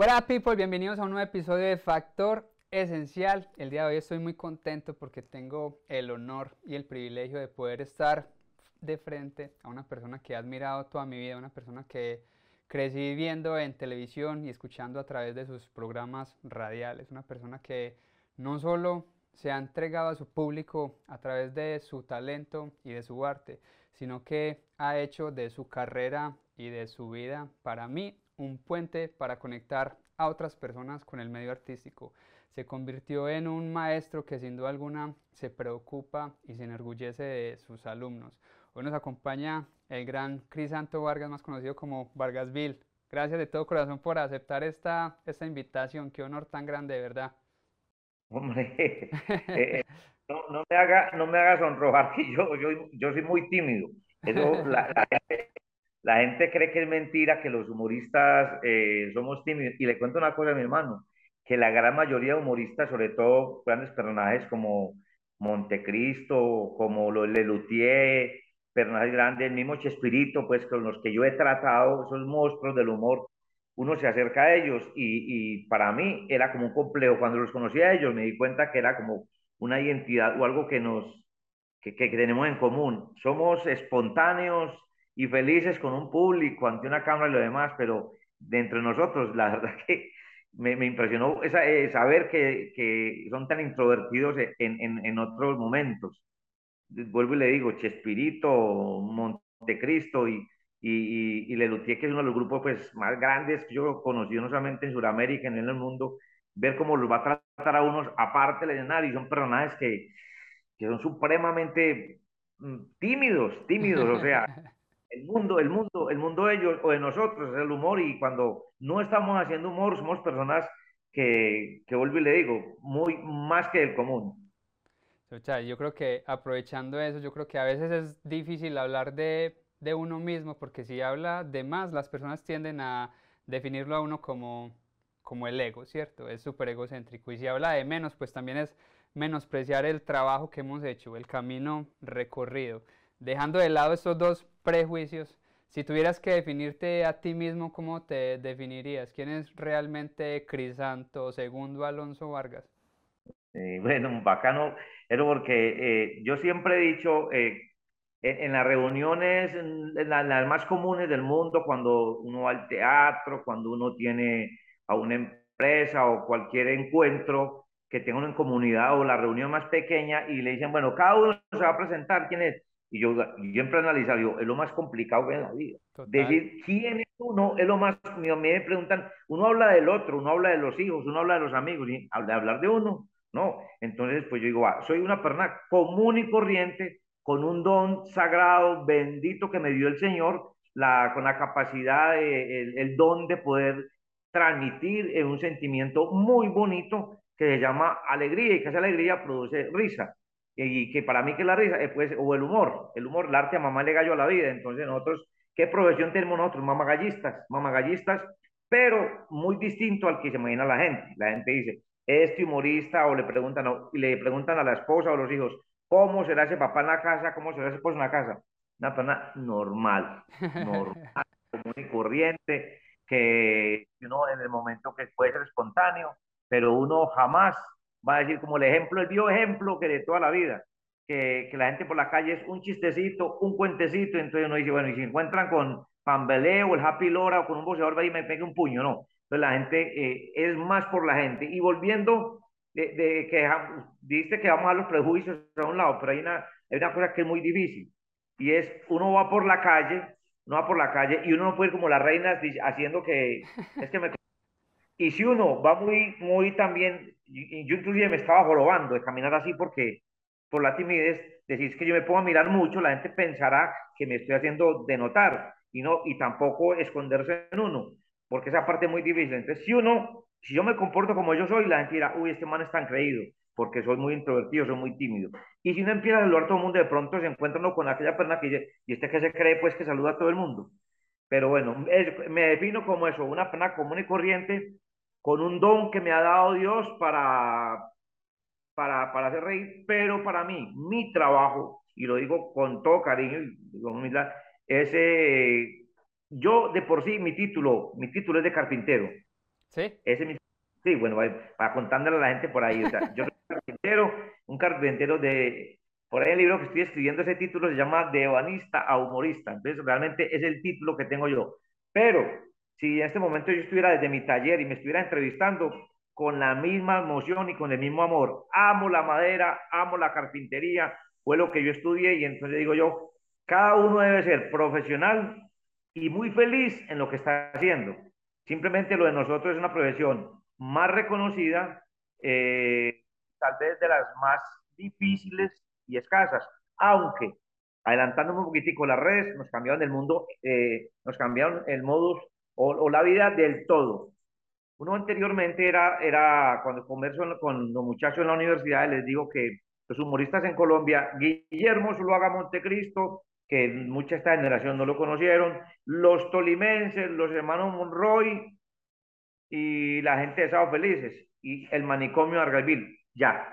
Up people, bienvenidos a un nuevo episodio de Factor Esencial. El día de hoy estoy muy contento porque tengo el honor y el privilegio de poder estar de frente a una persona que he admirado toda mi vida, una persona que crecí viendo en televisión y escuchando a través de sus programas radiales, una persona que no solo se ha entregado a su público a través de su talento y de su arte, sino que ha hecho de su carrera y de su vida para mí un puente para conectar a otras personas con el medio artístico. Se convirtió en un maestro que sin duda alguna se preocupa y se enorgullece de sus alumnos. Hoy nos acompaña el gran Crisanto Vargas, más conocido como Vargasville. Gracias de todo corazón por aceptar esta, esta invitación. Qué honor tan grande, de verdad. Hombre, eh, eh, no, no, me haga, no me haga sonrojar que yo, yo, yo soy muy tímido. Eso, la, la, la, gente, cree que es mentira, que los humoristas eh, somos tímidos. Y le cuento una cosa a mi hermano, que la gran mayoría de humoristas, sobre todo grandes personajes como Montecristo, como Lelutier, personajes grandes, el mismo Chespirito, pues con los que yo he tratado, esos monstruos del humor, uno se acerca a ellos y, y, para mí era como un complejo. Cuando los conocí a ellos me di cuenta que era como una identidad o algo que nos que, que tenemos en común. Somos espontáneos y felices con un público ante una cámara y lo demás, pero de nosotros, la verdad que me, me impresionó esa, eh, saber que, que, son tan introvertidos en, en, en, otros momentos. Vuelvo y le digo, Chespirito, Montecristo y, y, y, Lelutier, que es uno de los grupos pues, más grandes que yo conocí, no solamente en Sudamérica, en el mundo, ver cómo los va a tratar a unos aparte del escenario, y son personajes que, que son supremamente mm, tímidos, tímidos, o sea, el mundo, el mundo, el mundo de ellos o de nosotros es el humor y cuando no estamos haciendo humor somos personas que, que vuelvo y le digo, muy más que el común. Yo creo que aprovechando eso, yo creo que a veces es difícil hablar de de uno mismo, porque si habla de más, las personas tienden a definirlo a uno como, como el ego, ¿cierto? Es súper egocéntrico. Y si habla de menos, pues también es menospreciar el trabajo que hemos hecho, el camino recorrido. Dejando de lado estos dos prejuicios, si tuvieras que definirte a ti mismo, ¿cómo te definirías? ¿Quién es realmente Crisanto, segundo Alonso Vargas? Bueno, bacano, pero porque eh, yo siempre he dicho eh, en, las reuniones, en, las más comunes del mundo, cuando uno va al teatro, cuando uno tiene a una empresa o cualquier encuentro que tenga una comunidad o la reunión más pequeña y le dicen, bueno, cada uno se va a presentar, ¿quién es? Y yo, siempre analizo, digo, es lo más complicado que en la vida. Decir quién es uno es lo más, me, me preguntan, uno habla del otro, uno habla de los hijos, uno habla de los amigos, y de hablar de uno, ¿no? Entonces, pues yo digo, ah, soy una persona común y corriente con un don sagrado, bendito que me dio el Señor, la, con la capacidad, el, el, don de poder transmitir un sentimiento muy bonito que se llama alegría y que esa alegría produce risa. Y que para mí que la risa, pues, o el humor, el humor, el arte a mamá le gallo a la vida. Entonces nosotros, ¿qué profesión tenemos nosotros? Mamagallistas, mamagallistas, pero muy distinto al que se imagina la gente. La gente dice, este humorista, o le preguntan, o le preguntan a la esposa o los hijos, ¿Cómo será ese papá en la casa? ¿Cómo será ese esposo en la casa? Una persona normal, normal, común y corriente, que uno en el momento que puede ser espontáneo, pero uno jamás va a decir como el ejemplo, el bioejemplo que de toda la vida, que, que la gente por la calle es un chistecito, un cuentecito, entonces uno dice, bueno, y si encuentran con Pambeleo o el Happy Lora o con un boxeador, va y me pegue un puño, no. Entonces la gente eh, es más por la gente. Y volviendo de, que dice que vamos a los prejuicios a un lado, pero hay una, hay una cosa que es muy difícil y es uno va por la calle, uno va por la calle y uno no puede ir como las reinas haciendo que es que me y si uno va muy muy también yo inclusive me estaba jorobando de caminar así porque por la timidez decís que yo me a mirar mucho la gente pensará que me estoy haciendo denotar y no y tampoco esconderse en uno porque esa parte es muy difícil entonces si uno si yo me comporto como yo soy, la gente dirá, uy, este man es tan creído, porque soy muy introvertido, soy muy tímido. Y si uno empieza a saludar a todo el mundo, de pronto se encuentra uno con aquella persona que dice, y este que se cree, pues que saluda a todo el mundo. Pero bueno, me defino como eso, una persona común y corriente, con un don que me ha dado Dios para, para, para hacer reír, pero para mí, mi trabajo, y lo digo con todo cariño y con humildad, es, eh, yo de por sí, mi título, mi título es de carpintero ¿Sí? Ese sí, bueno, para contándole a la gente por ahí. O sea, yo soy carpintero, un carpintero de... Por ahí el libro que estoy escribiendo, ese título se llama De ebanista a humorista. Entonces, realmente es el título que tengo yo. Pero, si en este momento yo estuviera desde mi taller y me estuviera entrevistando con la misma emoción y con el mismo amor, amo la madera, amo la carpintería, fue lo que yo estudié y entonces digo yo, cada uno debe ser profesional y muy feliz en lo que está haciendo. Simplemente lo de nosotros es una profesión más reconocida, eh, tal vez de las más difíciles y escasas, aunque adelantándome un poquitico las redes nos cambiaron el mundo, eh, nos cambiaron el modus o, la vida del todo. Uno anteriormente era, era cuando converso con los muchachos en la universidad, les digo que los humoristas en Colombia, Guillermo Zuluaga Montecristo, que mucha esta generación no lo conocieron, los tolimenses, los hermanos Monroy y la gente de Sao Felices y el manicomio Argalville, ya,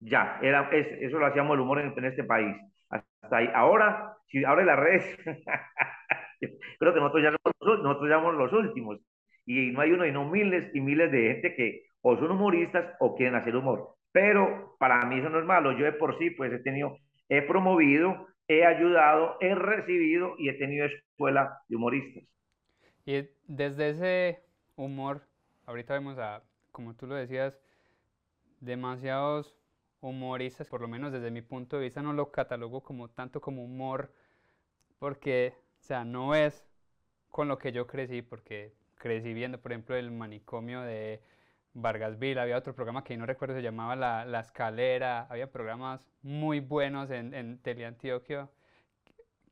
ya, era, eso lo hacíamos el humor en, este país. Hasta ahí. Ahora, si abre las redes, creo que nosotros ya, nosotros ya somos los últimos. Y no hay uno y no miles y miles de gente que o son humoristas o quieren hacer humor. Pero para mí eso no es malo. Yo de por sí, pues he tenido, he promovido he ayudado, he recibido y he tenido escuela de humoristas. Y desde ese humor, ahorita vemos a, como tú lo decías, demasiados humoristas, por lo menos desde mi punto de vista no lo catalogo como tanto como humor, porque, o sea, no es con lo que yo crecí, porque crecí viendo, por ejemplo, el manicomio de Vargasville, había otro programa que no recuerdo, se llamaba La, la Escalera, había programas muy buenos en, en Teleantioquia,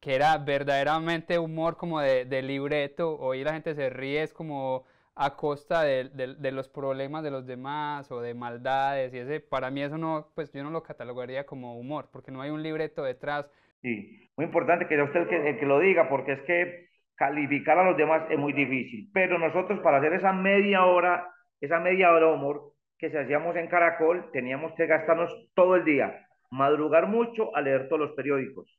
que era verdaderamente humor como de, de, libreto, hoy la gente se ríe, es como a costa de, de, los problemas de los demás o de maldades, y ese, para mí eso no, pues yo no lo catalogaría como humor, porque no hay un libreto detrás. Sí, muy importante que sea usted que, que lo diga, porque es que calificar a los demás es muy difícil, pero nosotros para hacer esa media hora esa media hora humor que se hacíamos en Caracol, teníamos que gastarnos todo el día, madrugar mucho a leer todos los periódicos,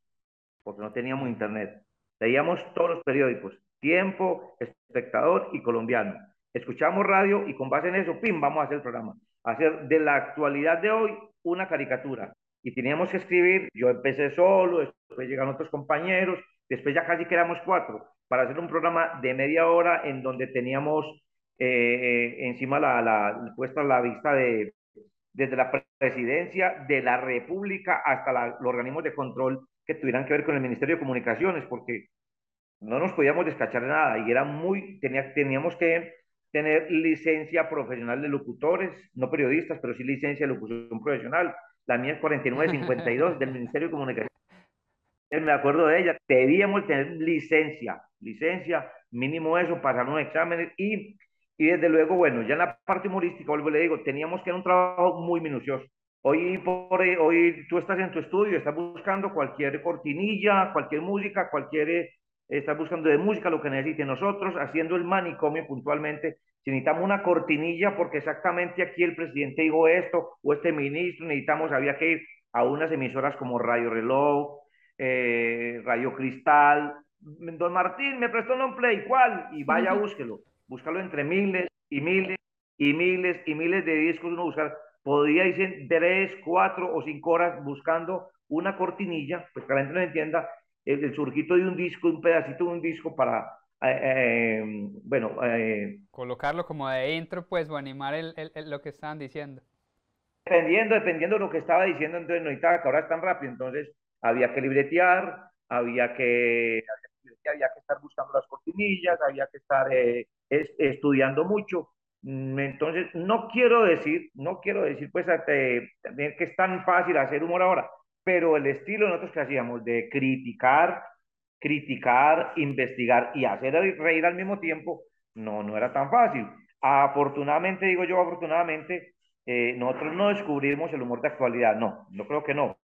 porque no teníamos internet. Leíamos todos los periódicos, Tiempo, Espectador y Colombiano. Escuchamos radio y con base en eso, pim, vamos a hacer el programa. Hacer de la actualidad de hoy una caricatura. Y teníamos que escribir, yo empecé solo, después llegaron otros compañeros, después ya casi que éramos cuatro, para hacer un programa de media hora en donde teníamos eh, encima la, la, puesta la vista de, desde la presidencia de la República hasta los organismos de control que tuvieran que ver con el Ministerio de Comunicaciones, porque no nos podíamos descachar de nada y era muy, tenía, teníamos que tener licencia profesional de locutores, no periodistas, pero sí licencia de locución profesional. La mía es 4952 del Ministerio de Comunicaciones. Me acuerdo de ella, debíamos tener licencia, licencia, mínimo eso, pasar unos exámenes y y desde luego, bueno, ya en la parte humorística, vuelvo le digo, teníamos que hacer un trabajo muy minucioso. Hoy, por, hoy tú estás en tu estudio, estás buscando cualquier cortinilla, cualquier música, cualquier, eh, estás buscando de música lo que necesite. Nosotros, haciendo el manicomio puntualmente, si necesitamos una cortinilla, porque exactamente aquí el presidente dijo esto, o este ministro, necesitamos, había que ir a unas emisoras como Radio Reloj, eh, Radio Cristal. Don Martín, me prestó un play, ¿cuál? Y vaya, búsquelo buscarlo entre miles y miles y miles y miles de discos, uno buscar, podría ir tres, cuatro o cinco horas buscando una cortinilla, pues que la gente no entienda, el, surquito de un disco, un pedacito de un disco para, eh, eh, bueno... Eh, Colocarlo como de intro, pues, o animar el, el, lo que estaban diciendo. Dependiendo, dependiendo de lo que estaba diciendo, entonces no necesitaba que ahora es tan rápido, entonces había que libretear, había que, había que estar buscando las cortinillas, había que estar estudiando mucho. Mm, entonces, no quiero decir, no quiero decir pues también que es tan fácil hacer humor ahora, pero el estilo nosotros que hacíamos de criticar, criticar, investigar y hacer reír al mismo tiempo, no, no era tan fácil. Afortunadamente, digo yo, afortunadamente, eh, nosotros no descubrimos el humor de actualidad, no, no creo que no.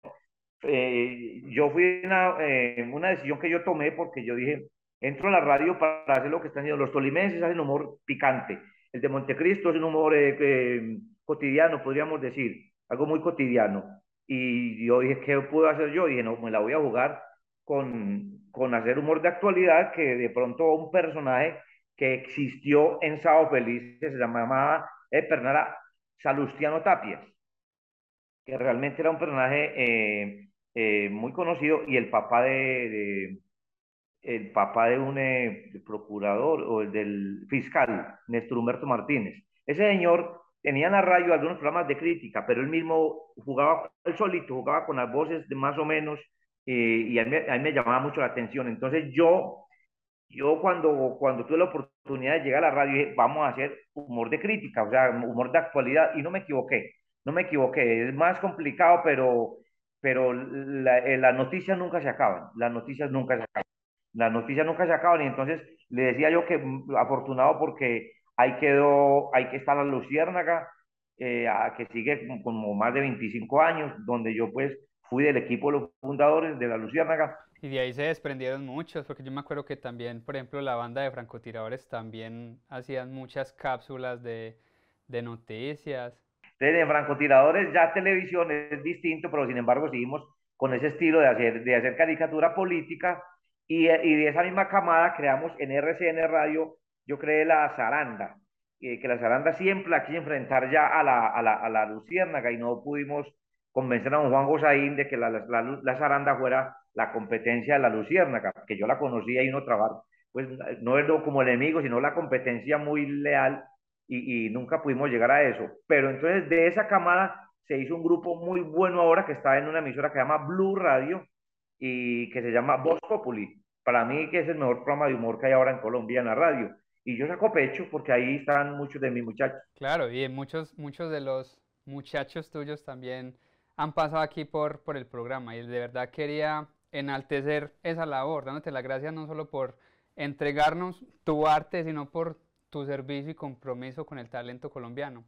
Eh, yo fui una, eh, una decisión que yo tomé porque yo dije, entro a la radio para hacer lo que están haciendo. Los tolimenses hacen humor picante. El de Montecristo es un humor eh, cotidiano, podríamos decir, algo muy cotidiano. Y yo dije, ¿qué puedo hacer yo? Y dije, no, me la voy a jugar con, con hacer humor de actualidad, que de pronto un personaje que existió en Sao Feliz, que se llamaba el personaje Salustiano Tapias, que realmente era un personaje eh, eh, muy conocido y el papá de, el papá de un eh, procurador o el del fiscal, Néstor Humberto Martínez. Ese señor tenía en la radio algunos programas de crítica, pero él mismo jugaba, él solito jugaba con las voces de más o menos y a mí, a mí, me llamaba mucho la atención. Entonces yo yo cuando, cuando tuve la oportunidad de llegar a la radio dije, vamos a hacer humor de crítica, o sea, humor de actualidad, y no me equivoqué, no me equivoqué, es más complicado, pero, pero eh, las noticias nunca se acaban, las noticias nunca se acaban, las noticias nunca se acaban, y entonces le decía yo que mm, afortunado porque ahí quedó, ahí que está la Luciérnaga, eh, que sigue como más de 25 años, donde yo pues fui del equipo de los fundadores de la Luciérnaga, y de ahí se desprendieron muchos, porque yo me acuerdo que también, por ejemplo, la banda de francotiradores también hacían muchas cápsulas de, de noticias. De francotiradores ya televisión es distinto, pero sin embargo seguimos con ese estilo de hacer, de hacer caricatura política y, y de esa misma camada creamos en RCN Radio, yo creé la zaranda, que la zaranda siempre la quise enfrentar ya a la, a la, a la luciérnaga y no pudimos convencer a don Juan Gosaín de que la, la, la zaranda fuera la competencia de la Luciérnaga, que yo la conocía y uno trabajo, pues no es como enemigo, sino la competencia muy leal y, nunca pudimos llegar a eso. Pero entonces de esa camada se hizo un grupo muy bueno ahora que está en una emisora que se llama Blue Radio y que se llama Voz Populi. Para mí que es el mejor programa de humor que hay ahora en Colombia en la radio. Y yo saco pecho porque ahí están muchos de mis muchachos. Claro, y muchos, muchos de los muchachos tuyos también han pasado aquí por, por el programa y de verdad quería enaltecer esa labor, dándote las gracias no solo por entregarnos tu arte, sino por tu servicio y compromiso con el talento colombiano.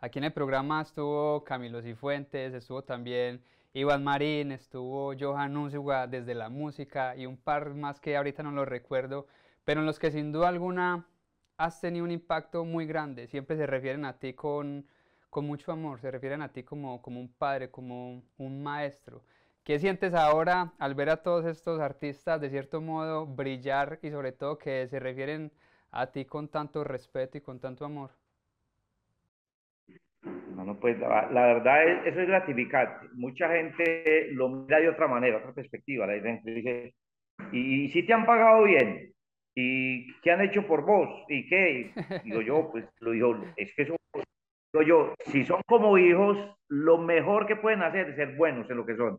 Aquí en el programa estuvo Camilo Cifuentes, estuvo también Iván Marín, estuvo Johan Unzuga desde la música y un par más que ahorita no lo recuerdo, pero en los que sin duda alguna has tenido un impacto muy grande. Siempre se refieren a ti con, con mucho amor, se refieren a ti como, como un padre, como un maestro. ¿Qué sientes ahora al ver a todos estos artistas de cierto modo brillar y sobre todo que se refieren a ti con tanto respeto y con tanto amor? No, pues la, verdad es, eso es gratificante. Mucha gente lo mira de otra manera, otra perspectiva. La gente dice, ¿y, si te han pagado bien? ¿Y qué han hecho por vos? ¿Y qué? Digo yo, pues lo digo, es que eso, yo, si son como hijos, lo mejor que pueden hacer es ser buenos en lo que son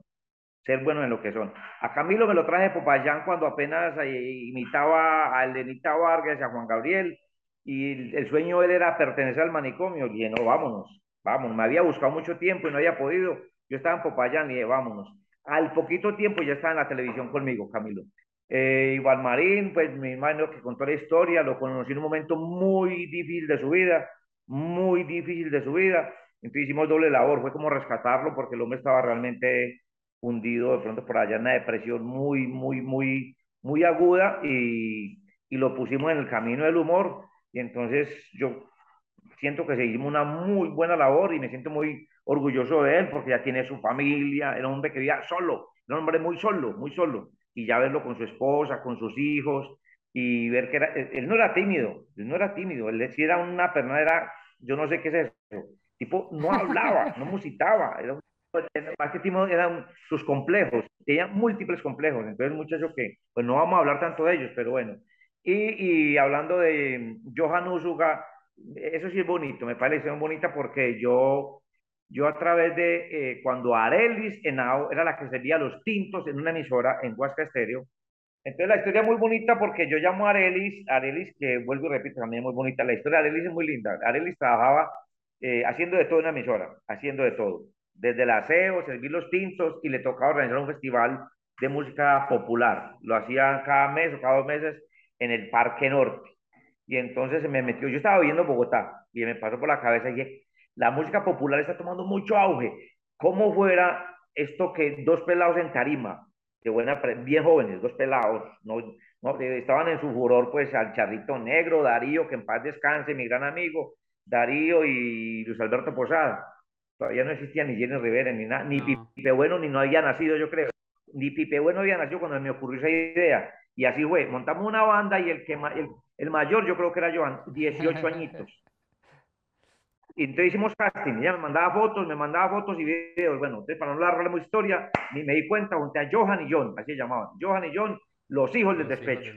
ser buenos en lo que son. A Camilo me lo traje de Popayán cuando apenas eh, imitaba a Elenita Vargas y a Juan Gabriel, y el sueño de él era pertenecer al manicomio. Y dije, no, vámonos, vámonos. Me había buscado mucho tiempo y no había podido. Yo estaba en Popayán y dije, vámonos. Al poquito tiempo ya estaba en la televisión conmigo, Camilo. Eh, Iván Marín, pues mi hermano que contó la historia, lo conocí en un momento muy difícil de su vida, muy difícil de su vida. Entonces hicimos doble labor, fue como rescatarlo porque el hombre estaba realmente hundido de pronto por allá en una depresión muy, muy, muy, muy aguda y, y lo pusimos en el camino del humor. Y entonces yo siento que seguimos una muy buena labor y me siento muy orgulloso de él porque ya tiene su familia, era un hombre que vivía solo, era un hombre muy solo, muy solo, y ya verlo con su esposa, con sus hijos, y ver que era, él no era tímido, él no era tímido, él sí era una persona, era, yo no sé qué es eso, tipo, no hablaba, no musitaba, era un más que eran sus complejos, tenía múltiples complejos, entonces muchachos que, pues no vamos a hablar tanto de ellos, pero bueno. Y, y hablando de Johan Usuga, eso sí es bonito, me parece muy bonita porque yo, yo a través de, eh, cuando Arelis Henao era la que servía los tintos en una emisora en Huasca Estéreo, entonces la historia es muy bonita porque yo llamo a Arelis, Arelis que vuelvo y repito, también es muy bonita, la historia de Arelis es muy linda, Arelis trabajaba eh, haciendo de todo en una emisora, haciendo de todo desde el aseo, servir los tintos y le tocaba organizar un festival de música popular. Lo hacía cada mes o cada dos meses en el Parque Norte. Y entonces se me metió, yo estaba viendo Bogotá y me pasó por la cabeza y dije, la música popular está tomando mucho auge. ¿Cómo fuera esto que dos pelados en tarima, de buena, bien jóvenes, dos pelados, no, no, estaban en su furor, pues al Charrito Negro, Darío, que en paz descanse, mi gran amigo, Darío y Luis Alberto Posada Todavía no existía ni Jenny Rivera, ni nada, ni Pipe Bueno, ni no había nacido, yo creo. Ni Pipe Bueno había nacido cuando me ocurrió esa idea. Y así fue, montamos una banda y el, que, el, el mayor yo creo que era Johan, 18 añitos. Y entonces hicimos casting, ella me mandaba fotos, me mandaba fotos y videos. Bueno, entonces para no largar la historia, ni me di cuenta, junté a Johan y John, así se llamaban. Johan y John, los hijos, del, despecho.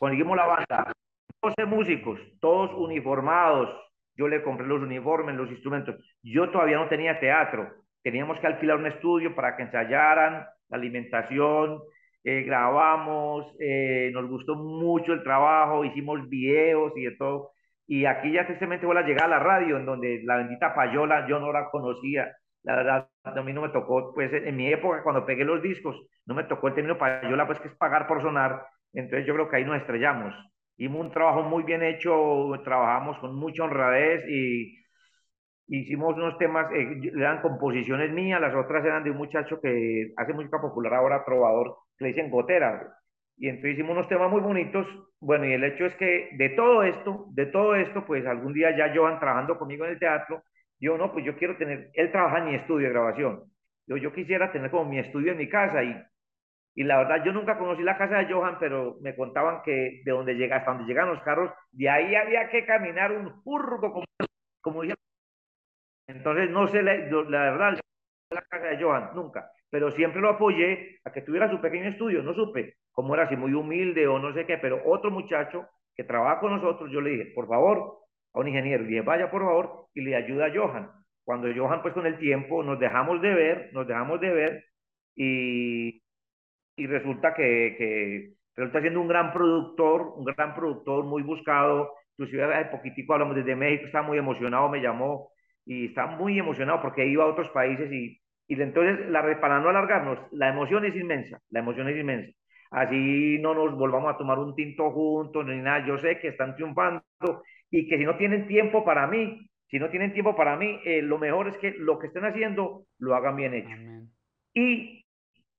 Conseguimos la banda, 12 músicos, todos uniformados. Yo le compré los uniformes, los instrumentos. Yo todavía no tenía teatro. Teníamos que alquilar un estudio para que ensayaran la alimentación. Eh, grabamos, eh, nos gustó mucho el trabajo, hicimos videos y de todo y aquí ya tristemente voy a llegar a la radio, en donde la bendita payola yo no la conocía. La verdad, a mí no me tocó, pues en mi época, cuando pegué los discos, no me tocó el término payola, pues que es pagar por sonar. Entonces yo creo que ahí nos estrellamos. Hicimos un trabajo muy bien hecho, trabajamos con mucha honradez y hicimos unos temas, eh, eran composiciones mías, las otras eran de un muchacho que hace música popular ahora, trovador, que le dicen Gotera y entonces hicimos unos temas muy bonitos. Bueno, y el hecho es que de todo esto, de todo esto, pues algún día ya Johan trabajando conmigo en el teatro, yo no, pues yo quiero tener, él trabaja en mi estudio de grabación. Yo, yo quisiera tener como mi estudio en mi casa y, y la verdad yo nunca conocí la casa de Johan, pero me contaban que de donde llega, hasta donde llegan los carros, de ahí había que caminar un furgo, como, como. Entonces no sé, la, la verdad, la casa de Johan, nunca pero siempre lo apoyé a que tuviera su pequeño estudio. No supe cómo era, si muy humilde o no sé qué, pero otro muchacho que trabaja con nosotros, yo le dije, por favor, a un ingeniero, le dije, vaya por favor y le ayuda a Johan. Cuando Johan, pues con el tiempo, nos dejamos de ver, nos dejamos de ver y, y resulta que, que resulta siendo un gran productor, un gran productor muy buscado. Inclusive hace poquitico hablamos desde México, está muy emocionado, me llamó y está muy emocionado porque iba a otros países y y entonces, la, para no alargarnos, la emoción es inmensa, la emoción es inmensa. Así no nos volvamos a tomar un tinto juntos ni nada. Yo sé que están triunfando y que si no tienen tiempo para mí, si no tienen tiempo para mí, eh, lo mejor es que lo que estén haciendo lo hagan bien hecho. Y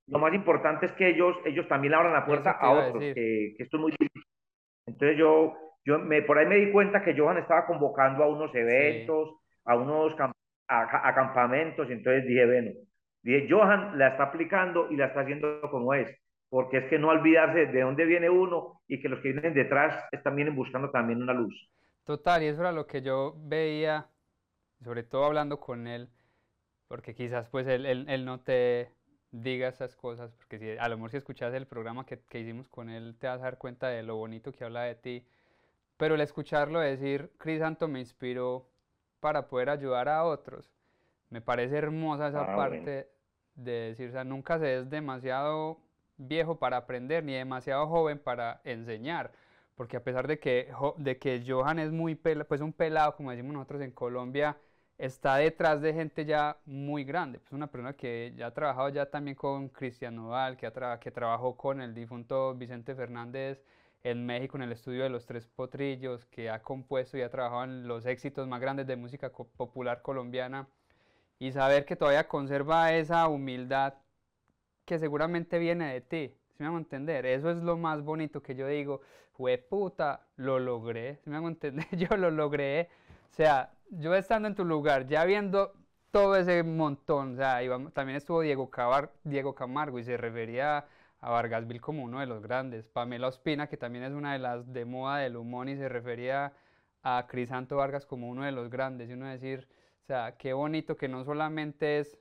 lo más importante es que ellos, ellos también abran la puerta a otros, que, esto es muy difícil. Entonces yo, yo me, por ahí me di cuenta que Johan estaba convocando a unos eventos, a unos a, campamentos, y entonces dije, bueno, dije, Johan la está aplicando y la está haciendo como es, porque es que no olvidarse de dónde viene uno y que los que vienen detrás están vienen buscando también una luz. Total, y eso era lo que yo veía, sobre todo hablando con él, porque quizás pues él, él, no te diga esas cosas, porque si, a lo mejor si escuchas el programa que, que, hicimos con él te vas a dar cuenta de lo bonito que habla de ti, pero el escucharlo decir, Cris Santo me inspiró para poder ayudar a otros. Me parece hermosa esa ah, parte de decir, o sea, nunca se es demasiado viejo para aprender ni demasiado joven para enseñar. Porque a pesar de que, de que Johan es muy pues un pelado, como decimos nosotros en Colombia, está detrás de gente ya muy grande. Pues una persona que ya ha trabajado ya también con Cristian Nodal, que, ha que trabajó con el difunto Vicente Fernández en México en el estudio de los Tres Potrillos, que ha compuesto y ha trabajado en los éxitos más grandes de música popular colombiana, y saber que todavía conserva esa humildad que seguramente viene de ti, si me hago entender? Eso es lo más bonito que yo digo, fue puta, lo logré, si me hago entender? Yo lo logré, o sea, yo estando en tu lugar, ya viendo todo ese montón, o sea, también estuvo Diego, Diego Camargo y se refería a Vargasville como uno de los grandes. Pamela Ospina, que también es una de las de moda del humor y se refería a Crisanto Vargas como uno de los grandes. Y uno decir, o sea, qué bonito que no solamente es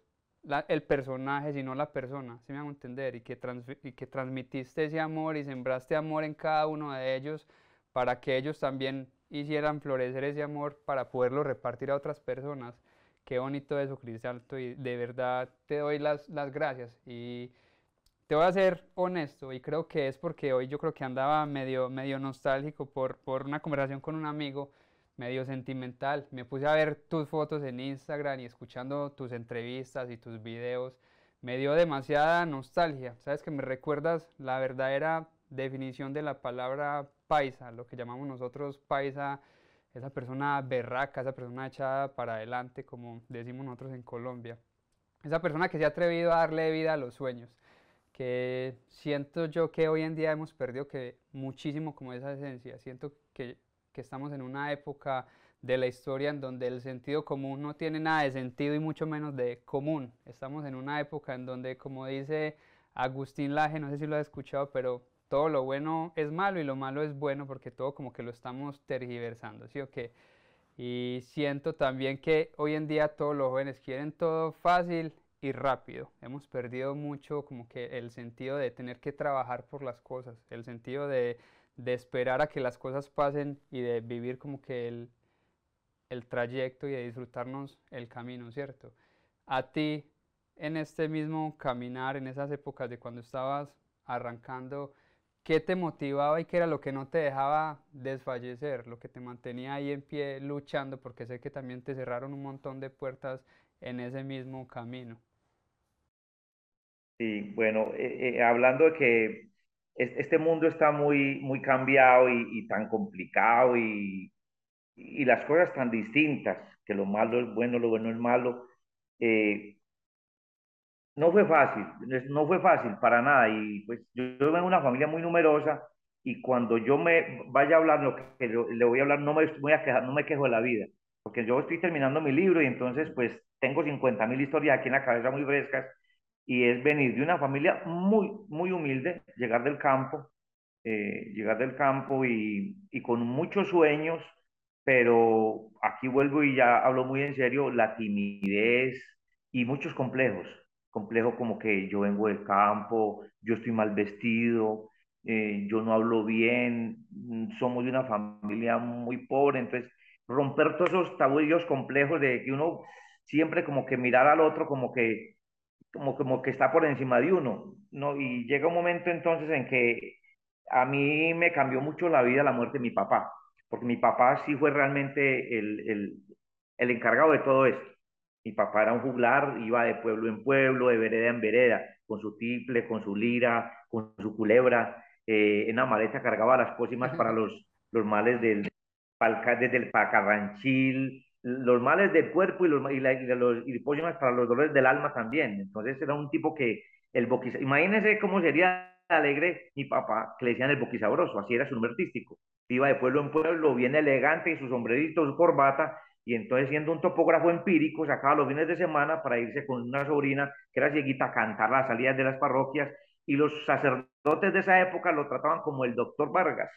el personaje, sino la persona, si me hago entender? Y que, y que transmitiste ese amor y sembraste amor en cada uno de ellos para que ellos también hicieran florecer ese amor para poderlo repartir a otras personas. Qué bonito eso, Crisanto, y de verdad te doy las, las gracias. Y te voy a ser honesto y creo que es porque hoy yo creo que andaba medio, medio nostálgico por, por una conversación con un amigo, medio sentimental. Me puse a ver tus fotos en Instagram y escuchando tus entrevistas y tus videos. Me dio demasiada nostalgia. Sabes que me recuerdas la verdadera definición de la palabra paisa, lo que llamamos nosotros paisa, esa persona berraca, esa persona echada para adelante, como decimos nosotros en Colombia. Esa persona que se ha atrevido a darle vida a los sueños que siento yo que hoy en día hemos perdido que muchísimo como esa esencia. Siento que, que, estamos en una época de la historia en donde el sentido común no tiene nada de sentido y mucho menos de común. Estamos en una época en donde, como dice Agustín Laje, no sé si lo has escuchado, pero todo lo bueno es malo y lo malo es bueno porque todo como que lo estamos tergiversando, ¿sí o? Y siento también que hoy en día todos los jóvenes quieren todo fácil y rápido. Hemos perdido mucho como que el sentido de tener que trabajar por las cosas, el sentido de, de esperar a que las cosas pasen y de vivir como que el, el trayecto y de disfrutarnos el camino, ¿cierto? A ti, en este mismo caminar, en esas épocas de cuando estabas arrancando, ¿qué te motivaba y qué era lo que no te dejaba desfallecer, lo que te mantenía ahí en pie luchando? Porque sé que también te cerraron un montón de puertas en ese mismo camino. Sí, bueno, eh, eh, hablando de que este mundo está muy, muy cambiado y tan complicado y, y las cosas tan distintas, que lo malo es bueno, lo bueno es malo, eh, no fue fácil, no fue fácil para nada. Y pues yo, yo vengo de una familia muy numerosa y cuando yo me vaya a hablar lo que le voy a hablar, no me voy a quejar, no me quejo de la vida, porque yo estoy terminando mi libro y entonces pues tengo 50 mil historias aquí en la cabeza muy frescas y es venir de una familia muy, muy humilde, llegar del campo, eh, llegar del campo y, y con muchos sueños, pero aquí vuelvo y ya hablo muy en serio, la timidez y muchos complejos, complejos como que yo vengo del campo, yo estoy mal vestido, eh, yo no hablo bien, mm, somos de una familia muy pobre, entonces romper todos esos tabúes complejos de que uno siempre como que mirar al otro como que como, como que está por encima de uno, ¿no? Y llega un momento entonces en que a mí me cambió mucho la vida la muerte de mi papá porque mi papá sí fue realmente el, el, el encargado de todo esto. Mi papá era un juglar, iba de pueblo en pueblo, de vereda en vereda, con su tiple, con su lira, con su culebra. Eh, en la maleta cargaba las pócimas para los, los males del, desde el pacarranchil, los males del cuerpo y los, y, la, y los y para los dolores del alma también. Entonces era un tipo que el boquiza, imagínense cómo sería alegre mi papá, que le decían el boquisabroso, así era su nombre artístico iba de pueblo en pueblo, bien elegante, y su sombrerito, su corbata, y entonces siendo un topógrafo empírico, sacaba los fines de semana para irse con una sobrina que era cieguita a cantar las salidas de las parroquias, y los sacerdotes de esa época lo trataban como el doctor Vargas.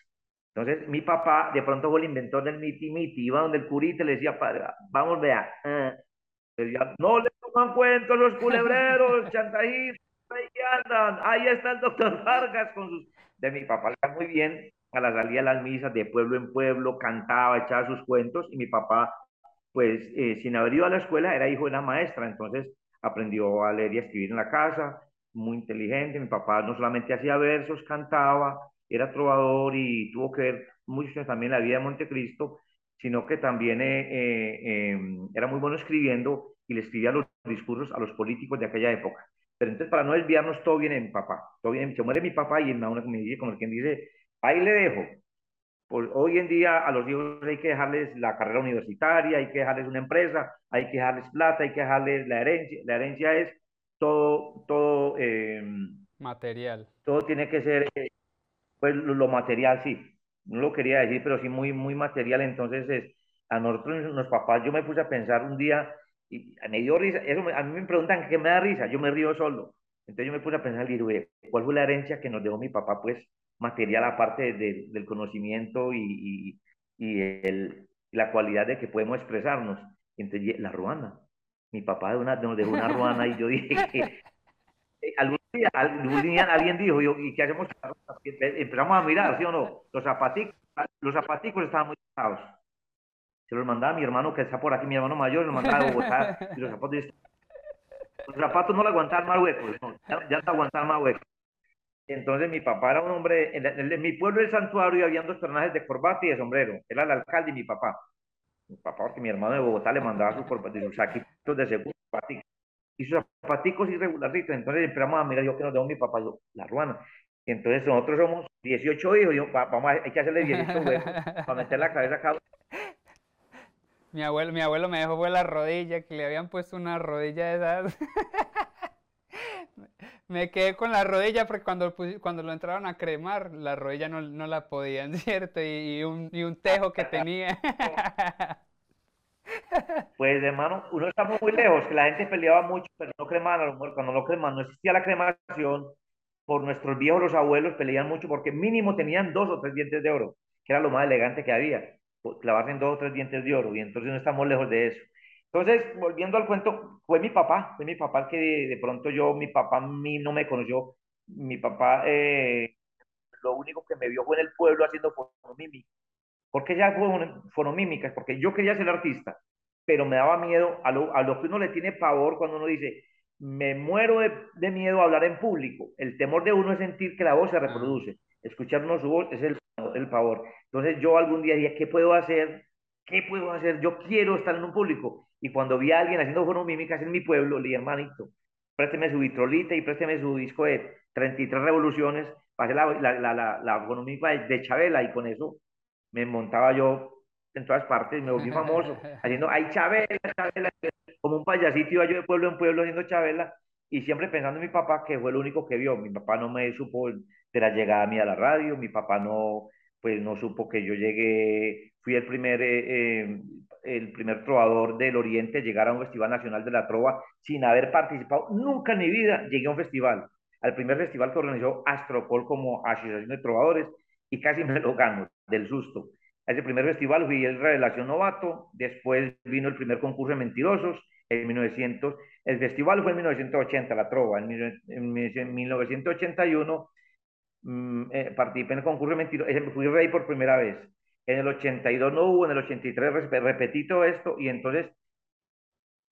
Entonces mi papá de pronto fue el inventor del miti miti, iba donde el curita y le decía, padre, vamos, vea, eh". decía, no le toman cuentos los culebreros, chantajistas, ahí andan, ahí está el doctor Vargas con sus... De mi papá le muy bien, a la salida de las misas de pueblo en pueblo, cantaba, echaba sus cuentos y mi papá, pues eh, sin haber ido a la escuela, era hijo de una maestra, entonces aprendió a leer y a escribir en la casa, muy inteligente, mi papá no solamente hacía versos, cantaba, era trovador y tuvo que ver mucho también la vida de Montecristo, sino que también eh, eh, em, era muy bueno escribiendo y le escribía los discursos a los políticos de aquella época. Pero entonces, para no desviarnos, todo viene de mi papá. Todo viene, se muere mi papá y una me dice, como quien dice, Ahí le dejo. Pues hoy en día a los hijos hay que dejarles la carrera universitaria, hay que dejarles una empresa, hay que dejarles plata, hay que dejarles la herencia. La herencia es todo, todo em, material. Todo tiene que ser, eh, pues lo, material, sí. No lo quería decir, pero sí muy, muy material. Entonces, es, a nosotros, los papás, yo me puse a pensar un día y me dio risa. Eso, a mí me preguntan qué me da risa, yo me río solo. Entonces yo me puse a pensar, y ¿cuál fue la herencia que nos dejó mi papá? Pues material aparte del conocimiento y, y, el, la cualidad de que podemos expresarnos. Entonces, la ruana. Mi papá de una, nos dejó una ruana y yo dije que algún día, algún día alguien dijo, ¿y qué hacemos? Empezamos a mirar, ¿sí o no? Los zapaticos, los zapaticos estaban muy pesados. Se los mandaba a mi hermano que está por aquí, mi hermano mayor, los mandaba a Bogotá. Y los zapatos, los zapatos no le aguantaban más huecos, ya, ya no aguantaban más huecos. Entonces mi papá era un hombre, en, mi pueblo del santuario había dos personajes de corbata y de sombrero. Era el alcalde y mi papá. Mi papá, porque mi hermano de Bogotá le mandaba sus, sus saquitos de seguro y sus zapaticos irregularitos. Entonces empezamos a mirar, yo que nos debo mi papá, yo, la ruana. entonces nosotros somos 18 hijos, yo, vamos a, hay que hacerle 18 huevos para meter la cabeza acá. Mi abuelo, mi abuelo me dejó fue la rodilla, que le habían puesto una rodilla de edad. me quedé con la rodilla porque cuando, cuando lo entraron a cremar, la rodilla no, no la podían, ¿cierto? Y, un, y un tejo que tenía. Pues hermano, uno está muy lejos, que la gente peleaba mucho, pero no cremaban, cuando no cremaban, no existía la cremación, por nuestros viejos, los abuelos, peleaban mucho porque mínimo tenían dos o tres dientes de oro, que era lo más elegante que había, clavarse en dos o tres dientes de oro, y entonces no estamos lejos de eso. Entonces, volviendo al cuento, fue mi papá, fue mi papá que de, pronto yo, mi papá a mí no me conoció, mi papá eh, lo único que me vio fue en el pueblo haciendo fonomímica. ¿Por qué ya fue fonomímicas? Porque yo quería ser artista, pero me daba miedo a lo, a lo que uno le tiene pavor cuando uno dice, me muero de, miedo a hablar en público. El temor de uno es sentir que la voz se reproduce. Escucharnos su voz es el, el favor. Entonces yo algún día dije, ¿qué puedo hacer? ¿Qué puedo hacer? Yo quiero estar en un público. Y cuando vi a alguien haciendo fonomímicas en mi pueblo, le dije, hermanito, présteme su vitrolita y présteme su disco de 33 revoluciones para hacer la, la, la, la, de Chabela y con eso me montaba yo en todas partes, me volví famoso, haciendo, ay, Chabela, Chabela, como un payasito iba yo de pueblo en pueblo haciendo Chabela y siempre pensando en mi papá, que fue el único que vio. Mi papá no me supo de la llegada mía a la radio, mi papá no, pues no supo que yo llegué, fui el primer, eh, eh, el primer trovador del Oriente llegar a un Festival Nacional de la Trova sin haber participado nunca en mi vida. Llegué a un festival, al primer festival que organizó Astrocol como Asociación de Trovadores y casi me lo gano del susto. Ese primer festival fui el Revelación Novato, después vino el primer concurso de mentirosos en 1900, el festival fue en 1980, la Trova, en, 1981 mm, eh, participé en el concurso de mentirosos, fui rey por primera vez, en el 82 no hubo, en el 83 repetí todo esto y entonces,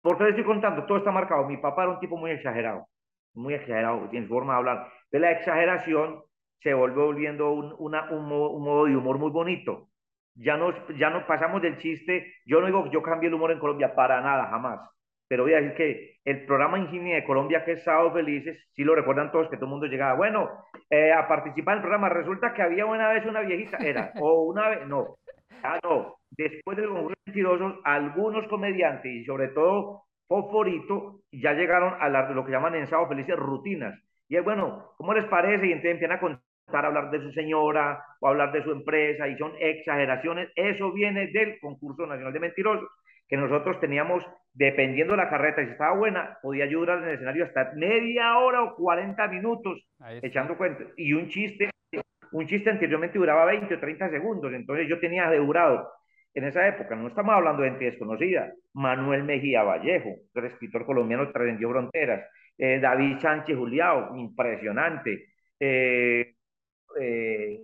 ¿por qué les estoy contando? Todo está marcado, mi papá era un tipo muy exagerado, muy exagerado en forma de hablar, de la exageración se volvió volviendo un, una, un, modo, de humor muy bonito. Ya no, ya no pasamos del chiste, yo no digo que yo cambie el humor en Colombia, para nada, jamás. Pero voy a decir que el programa Ingenio de Colombia, que es Sábado Felices, si lo recuerdan todos, que todo el mundo llegaba, bueno, eh, a participar en el programa, resulta que había una vez una viejita, era, o una vez, no, ah, no, después del concurso de mentirosos, algunos comediantes y sobre todo Foforito ya llegaron a lo que llaman en Sábado Felices rutinas. Y es bueno, ¿cómo les parece? Y entonces empiezan a contar, a hablar de su señora o hablar de su empresa y son exageraciones. Eso viene del concurso nacional de mentirosos que nosotros teníamos, dependiendo de la carreta, si estaba buena, podía ayudar en el escenario hasta media hora o 40 minutos echando cuentas. Y un chiste, un chiste anteriormente duraba 20 o 30 segundos, entonces yo tenía asegurado en esa época, no estamos hablando de gente desconocida, Manuel Mejía Vallejo, el escritor colombiano trascendió fronteras, eh, David Sánchez Juliao, impresionante, eh, eh,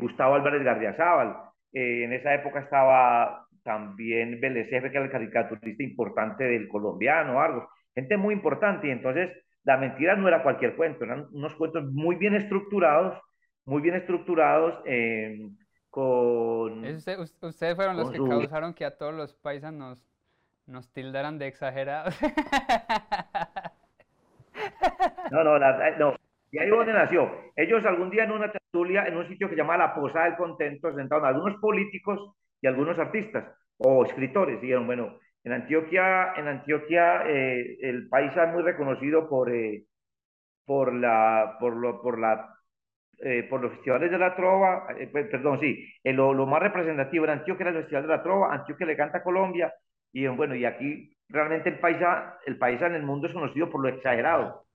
Gustavo Álvarez Gardiazabal, en esa época estaba también Vélez que era el caricaturista importante del colombiano, algo, gente muy importante, y entonces la mentira no era cualquier cuento, eran unos cuentos muy bien estructurados, muy bien estructurados, eh, con... ustedes fueron los que causaron que a todos los paisanos nos tildaran de exagerados. No, no, no. Y ahí donde nació. Ellos algún día en una tertulia, en un sitio que se llama La Posada del Contento, sentaron algunos políticos y algunos artistas o escritores. Dijeron, bueno, en Antioquia, en Antioquia eh, el país es muy reconocido por, eh, por, la, por, lo, por, la, eh, por los festivales de la trova, pues, perdón, sí, lo, más representativo en Antioquia era el Festival de la Trova, Antioquia le canta Colombia, y bueno, y aquí realmente el paisa, el paisa en el mundo es conocido por lo exagerado,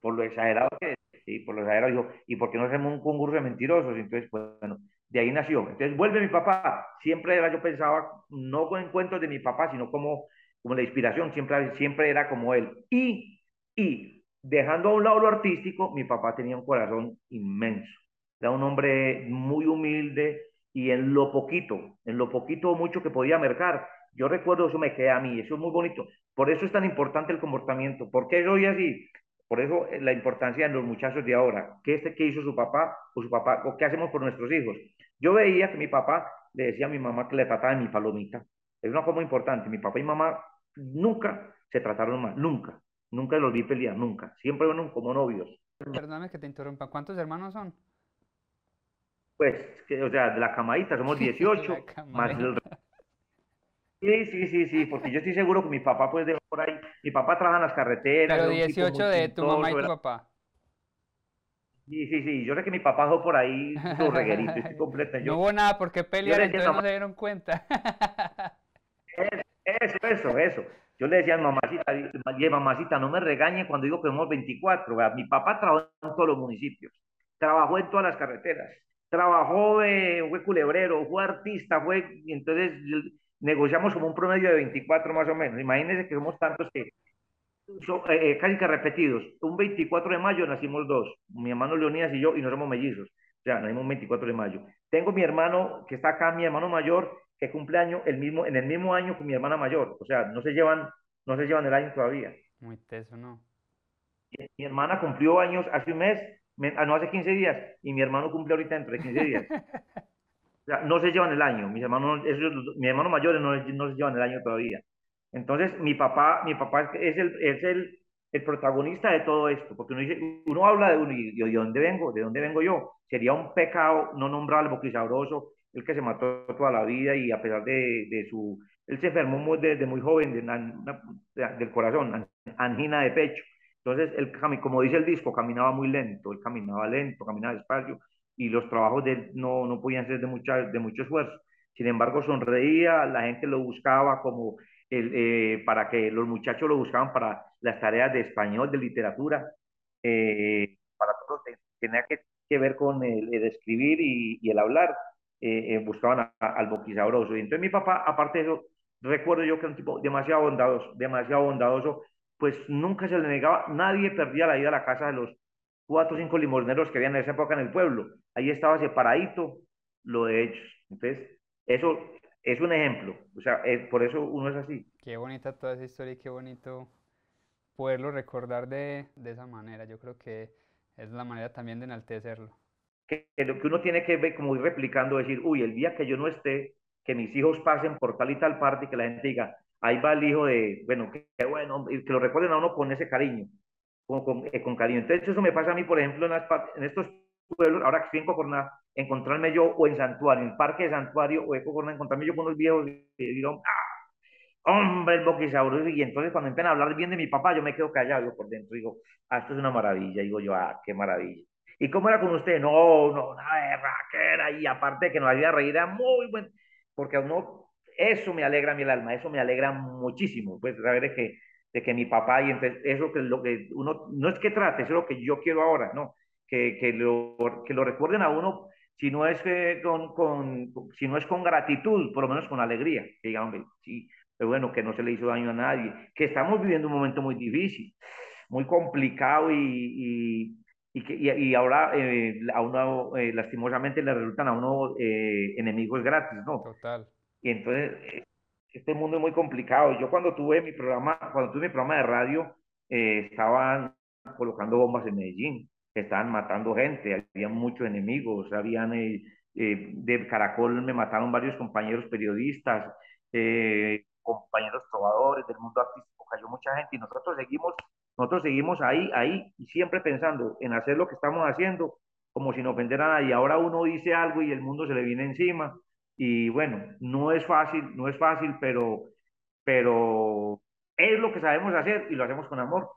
por lo exagerado que sí, por lo exagerado, dijo, ¿y por qué no hacemos un concurso de mentirosos? Entonces, bueno, de ahí nació. Entonces vuelve mi papá. Siempre era, yo pensaba, no con encuentros de mi papá, sino como, como la inspiración, siempre, siempre era como él. Y, y dejando a un lado lo artístico, mi papá tenía un corazón inmenso. Era un hombre muy humilde y en lo poquito, en lo poquito o mucho que podía mercar, yo recuerdo eso me queda a mí, eso es muy bonito. Por eso es tan importante el comportamiento. ¿Por qué soy así? Por eso eh, la importancia en los muchachos de ahora. ¿Qué, este, ¿Qué hizo su papá o su papá? ¿O qué hacemos por nuestros hijos? Yo veía que mi papá le decía a mi mamá que le trataba de mi palomita. Es una cosa muy importante. Mi papá y mamá nunca se trataron mal, nunca. Nunca los vi pelear, nunca. Siempre fueron como novios. Perdóname que te interrumpa. ¿Cuántos hermanos son? Pues, o sea, de la camadita somos 18, más el... Sí, sí, sí, sí, porque yo estoy seguro que mi papá pues de por ahí, mi papá trabaja en las carreteras. Pero 18 de tu mamá y tu papá. Sí, sí, sí. Yo sé que mi papá dejó por ahí su reguerito, estoy completa. no hubo nada por qué pelear, entonces no se dieron cuenta. eso, eso, eso. Yo le decía a mamacita, mamacita, no me regañe cuando digo que somos 24. Mi papá trabajó en todos los municipios, trabajó en todas las carreteras, trabajó, fue culebrero, fue artista, fue, entonces negociamos como un promedio de 24 más o menos. Imagínense que somos tantos que, son, eh, eh, casi que repetidos. Un 24 de mayo nacimos dos, mi hermano Leonidas y yo, y no somos mellizos. O sea, nacimos un 24 de mayo. Tengo mi hermano que está acá, mi hermano mayor, que cumple año el mismo, en el mismo año que mi hermana mayor. O sea, no se llevan, no se llevan el año todavía. Muy teso, ¿no? Mi hermana cumplió años hace un mes, ah, no hace 15 días, y mi hermano cumple ahorita dentro de 15 días. no se llevan el año. Mis hermanos, mi hermano mayor no, no se llevan el año todavía. Entonces, mi papá, mi papá es el, es el, el protagonista de todo esto, porque uno, uno habla de uno y de dónde vengo, de dónde vengo yo. Sería un pecado no nombrar al boquisabroso, el que se mató toda la vida y a pesar de, de su, él se enfermó desde muy joven del corazón, angina de pecho. Entonces, él, como dice el disco, caminaba muy lento, él caminaba lento, caminaba despacio y los trabajos de él no, no podían ser de, mucha, de mucho esfuerzo. Sin embargo, sonreía, la gente lo buscaba como el, eh, para que los muchachos lo buscaban para las tareas de español, de literatura, eh, para todo, tenía que, que, ver con el, escribir y, y, el hablar, eh, buscaban al boquisabroso. Y entonces mi papá, aparte de eso, recuerdo yo que era un tipo demasiado bondadoso, demasiado bondadoso, pues nunca se le negaba, nadie perdía la ida a la casa de los cuatro o cinco limoneros que había en esa época en el pueblo. Ahí estaba separadito lo de ellos. Entonces, eso es un ejemplo, o sea, por eso uno es así. Qué bonita toda esa historia y qué bonito poderlo recordar de, de esa manera. Yo creo que es la manera también de enaltecerlo. Que, lo que uno tiene que ver, como ir replicando, decir, uy, el día que yo no esté, que mis hijos pasen por tal y tal parte y que la gente diga, ahí va el hijo de, bueno, qué bueno, que lo recuerden a uno con ese cariño, con, con, eh, con cariño. Entonces eso me pasa a mí, por ejemplo, en, las, en estos pueblos, ahora que estoy en Cocorná, encontrarme yo o en Santuario, en parque de Santuario o de Cocorná, encontrarme yo con unos viejos y digo, ¡ah! hombre, el boquisaurio. Y entonces cuando empiezan a hablar bien de mi papá, yo me quedo callado yo por dentro. Digo, ah, esto es una maravilla. Digo yo, ah, qué maravilla. ¿Y cómo era con usted? No, no, nada de era Y aparte que nos hacía reír, era muy bueno. Porque a uno, eso me alegra a mí el alma, eso me alegra muchísimo. Pues saber que, de que mi papá, y entonces eso que lo que uno, no es que trate, eso es lo que yo quiero ahora, no que, que, lo, que lo recuerden a uno, si no, es con, con, si no es con gratitud, por lo menos con alegría, que digan, sí, pero bueno, que no se le hizo daño a nadie, que estamos viviendo un momento muy difícil, muy complicado y, y, y, y ahora eh, a uno eh, lastimosamente le resultan a uno eh, enemigos gratis, ¿no? Total. Y entonces, este mundo es muy complicado. Yo cuando tuve mi programa, cuando tuve mi programa de radio, estaban colocando bombas en Medellín estaban matando gente, había muchos enemigos, habían eh, eh, de Caracol me mataron varios compañeros periodistas, eh, compañeros trovadores del mundo artístico, cayó mucha gente y nosotros seguimos, nosotros seguimos ahí, ahí y siempre pensando en hacer lo que estamos haciendo como sin ofender a nadie. Ahora uno dice algo y el mundo se le viene encima y bueno, no es fácil, no es fácil, pero, pero es lo que sabemos hacer y lo hacemos con amor.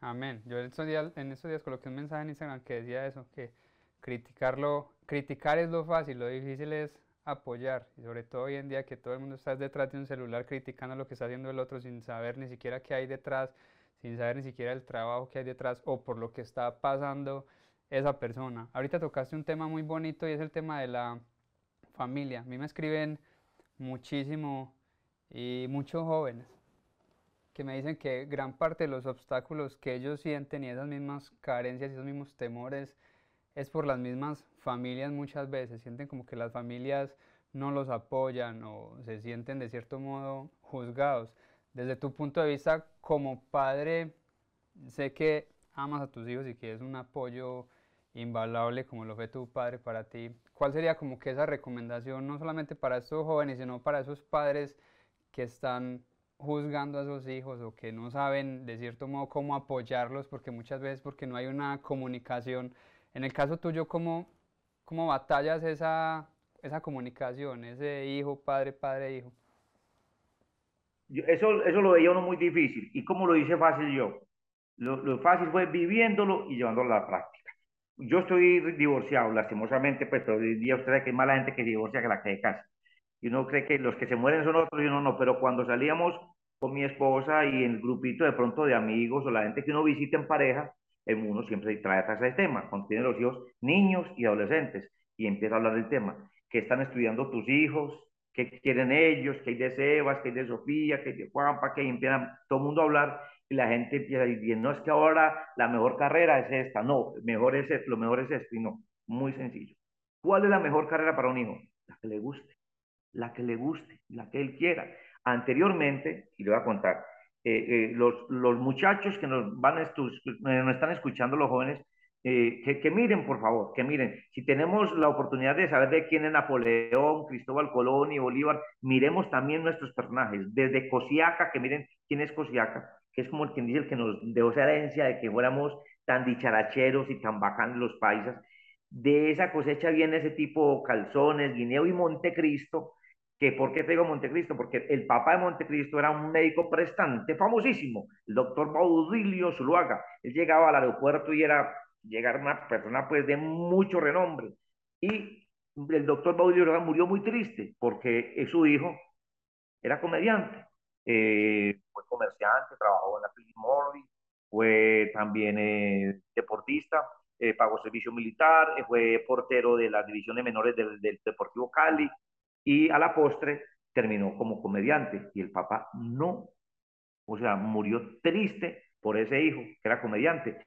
Amén. Yo en estos días, en estos días coloqué un mensaje en Instagram que decía eso, que criticarlo, criticar es lo fácil, lo difícil es apoyar. Y sobre todo hoy en día que todo el mundo está detrás de un celular criticando lo que está haciendo el otro sin saber ni siquiera qué hay detrás, sin saber ni siquiera el trabajo que hay detrás o por lo que está pasando esa persona. Ahorita tocaste un tema muy bonito y es el tema de la familia. A mí me escriben muchísimo y muchos jóvenes que me dicen que gran parte de los obstáculos que ellos sienten y esas mismas carencias y esos mismos temores es por las mismas familias muchas veces. Sienten como que las familias no los apoyan o se sienten de cierto modo juzgados. Desde tu punto de vista como padre, sé que amas a tus hijos y que es un apoyo invaluable como lo fue tu padre para ti. ¿Cuál sería como que esa recomendación no solamente para estos jóvenes, sino para esos padres que están juzgando a sus hijos o que no saben de cierto modo cómo apoyarlos porque muchas veces porque no hay una comunicación. En el caso tuyo, ¿cómo, cómo batallas esa, esa comunicación, ese hijo, padre, padre, hijo? Eso, eso lo veía uno muy difícil. ¿Y cómo lo hice fácil yo? Lo, lo fácil fue viviéndolo y llevándolo a la práctica. Yo estoy divorciado, lastimosamente, pues, pero hoy día usted que hay más la gente que se divorcia que la que de casa y uno cree que los que se mueren son otros y uno no, pero cuando salíamos con mi esposa y en el grupito de pronto de amigos o la gente que uno visita en pareja, uno siempre trae ese tema, cuando tiene los hijos niños y adolescentes y empieza a hablar del tema. ¿Qué están estudiando tus hijos? ¿Qué quieren ellos? ¿Qué hay de Sebas? ¿Qué hay de Sofía? ¿Qué hay de Juanpa? ¿Qué empieza todo el mundo a hablar y la gente empieza a decir, no es que ahora la mejor carrera es esta, no, mejor es, lo mejor es esto y no, muy sencillo. ¿Cuál es la mejor carrera para un hijo? La que le guste, la que le guste, la que él quiera. Anteriormente, y le voy a contar, eh, eh, los, los, muchachos que nos, van eh, nos están escuchando, los jóvenes, que, que, miren, por favor, que miren, si tenemos la oportunidad de saber de quién es Napoleón, Cristóbal Colón y Bolívar, miremos también nuestros personajes, desde Cosiaca, que miren quién es Cosiaca, que es como quien dice el que nos dejó esa herencia de que fuéramos tan dicharacheros y tan bacanos los países. De esa cosecha viene ese tipo calzones, guineo y Montecristo, que ¿por qué te digo Montecristo? Porque el papá de Montecristo era un médico prestante famosísimo, el doctor Baudilio Zuluaga. Él llegaba al aeropuerto y era llegar una persona pues de mucho renombre. Y el doctor Baudilio Zuluaga murió muy triste porque su hijo era comediante, eh, fue comerciante, trabajó en la Philip Morris, fue también eh, deportista, eh, pagó servicio militar, fue portero de las divisiones menores del, del Deportivo Cali, y a la postre terminó como comediante y el papá no, o sea, murió triste por ese hijo que era comediante.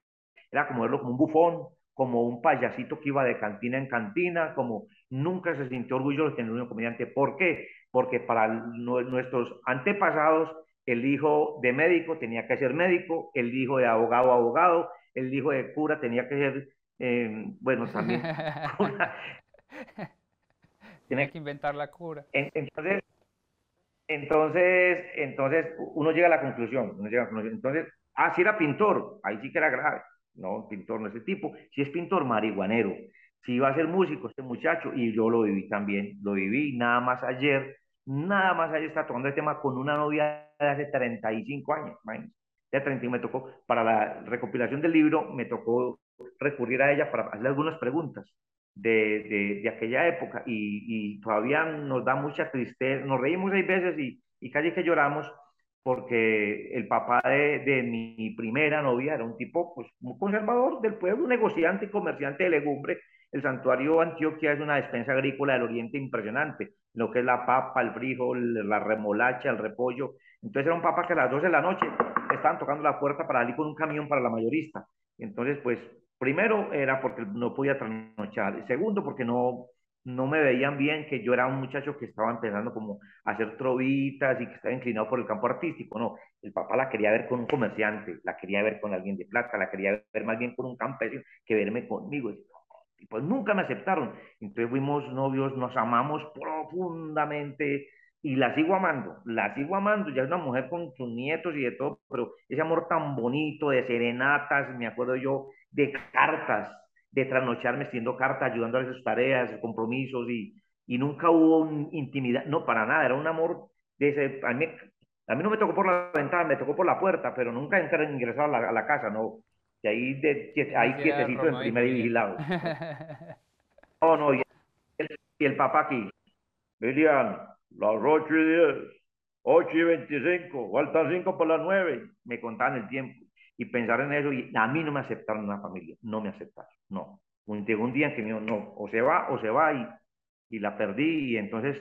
Era como verlo como un bufón, como un payasito que iba de cantina en cantina, como nunca se sintió orgulloso de tener un comediante. ¿Por qué? Porque para nuestros antepasados el hijo de médico tenía que ser médico, el hijo de abogado, abogado, el hijo de cura tenía que ser, eh, bueno, también tiene que inventar la cura. Entonces, entonces, entonces uno llega a la conclusión, uno llega a la conclusión. Entonces, ah, si era pintor, ahí sí que era grave. No, pintor no es ese tipo. Si es pintor, marihuanero. Si iba a ser músico, este muchacho, y yo lo viví también, lo viví nada más ayer, nada más ayer está tomando el tema con una novia de hace 35 años, de 30 me tocó, para la recopilación del libro, me tocó recurrir a ella para hacerle algunas preguntas de, de, aquella época y, y, todavía nos da mucha tristeza, nos reímos seis veces y, y casi que lloramos porque el papá de, de, mi primera novia era un tipo pues, muy conservador del pueblo, negociante y comerciante de legumbre. El santuario Antioquia es una despensa agrícola del oriente impresionante, lo que es la papa, el frijol, la remolacha, el repollo. Entonces era un papá que a las 12 de la noche estaban tocando la puerta para salir con un camión para la mayorista. Entonces, pues Primero era porque no podía trasnochar. Segundo, porque no, no me veían bien que yo era un muchacho que estaba empezando como a hacer trovitas y que estaba inclinado por el campo artístico. No, el papá la quería ver con un comerciante, la quería ver con alguien de plata, la quería ver más bien con un campesino que verme conmigo. Y pues nunca me aceptaron. Entonces fuimos novios, nos amamos profundamente y la sigo amando, la sigo amando. Ya es una mujer con sus nietos y de todo, pero ese amor tan bonito de serenatas, me acuerdo yo de cartas, de trasnocharme haciendo cartas, ayudando a sus tareas, compromisos y, y nunca hubo intimidad, no, para nada, era un amor de ese, a mí, a mí no me tocó por la ventana, me tocó por la puerta, pero nunca entré, ingresado a la, a la casa, no, y ahí, de, ahí quietecito en primer y vigilado. No, no, y el, y el papá aquí, Lilian, las 8 y 10, 8 y 25, faltan 5 por las 9, me contaban el tiempo y pensar en eso y a mí no me aceptaron en la familia, no me aceptaron, no. Llegó un día en que me dijo, no, o se va o se va y, y la perdí y entonces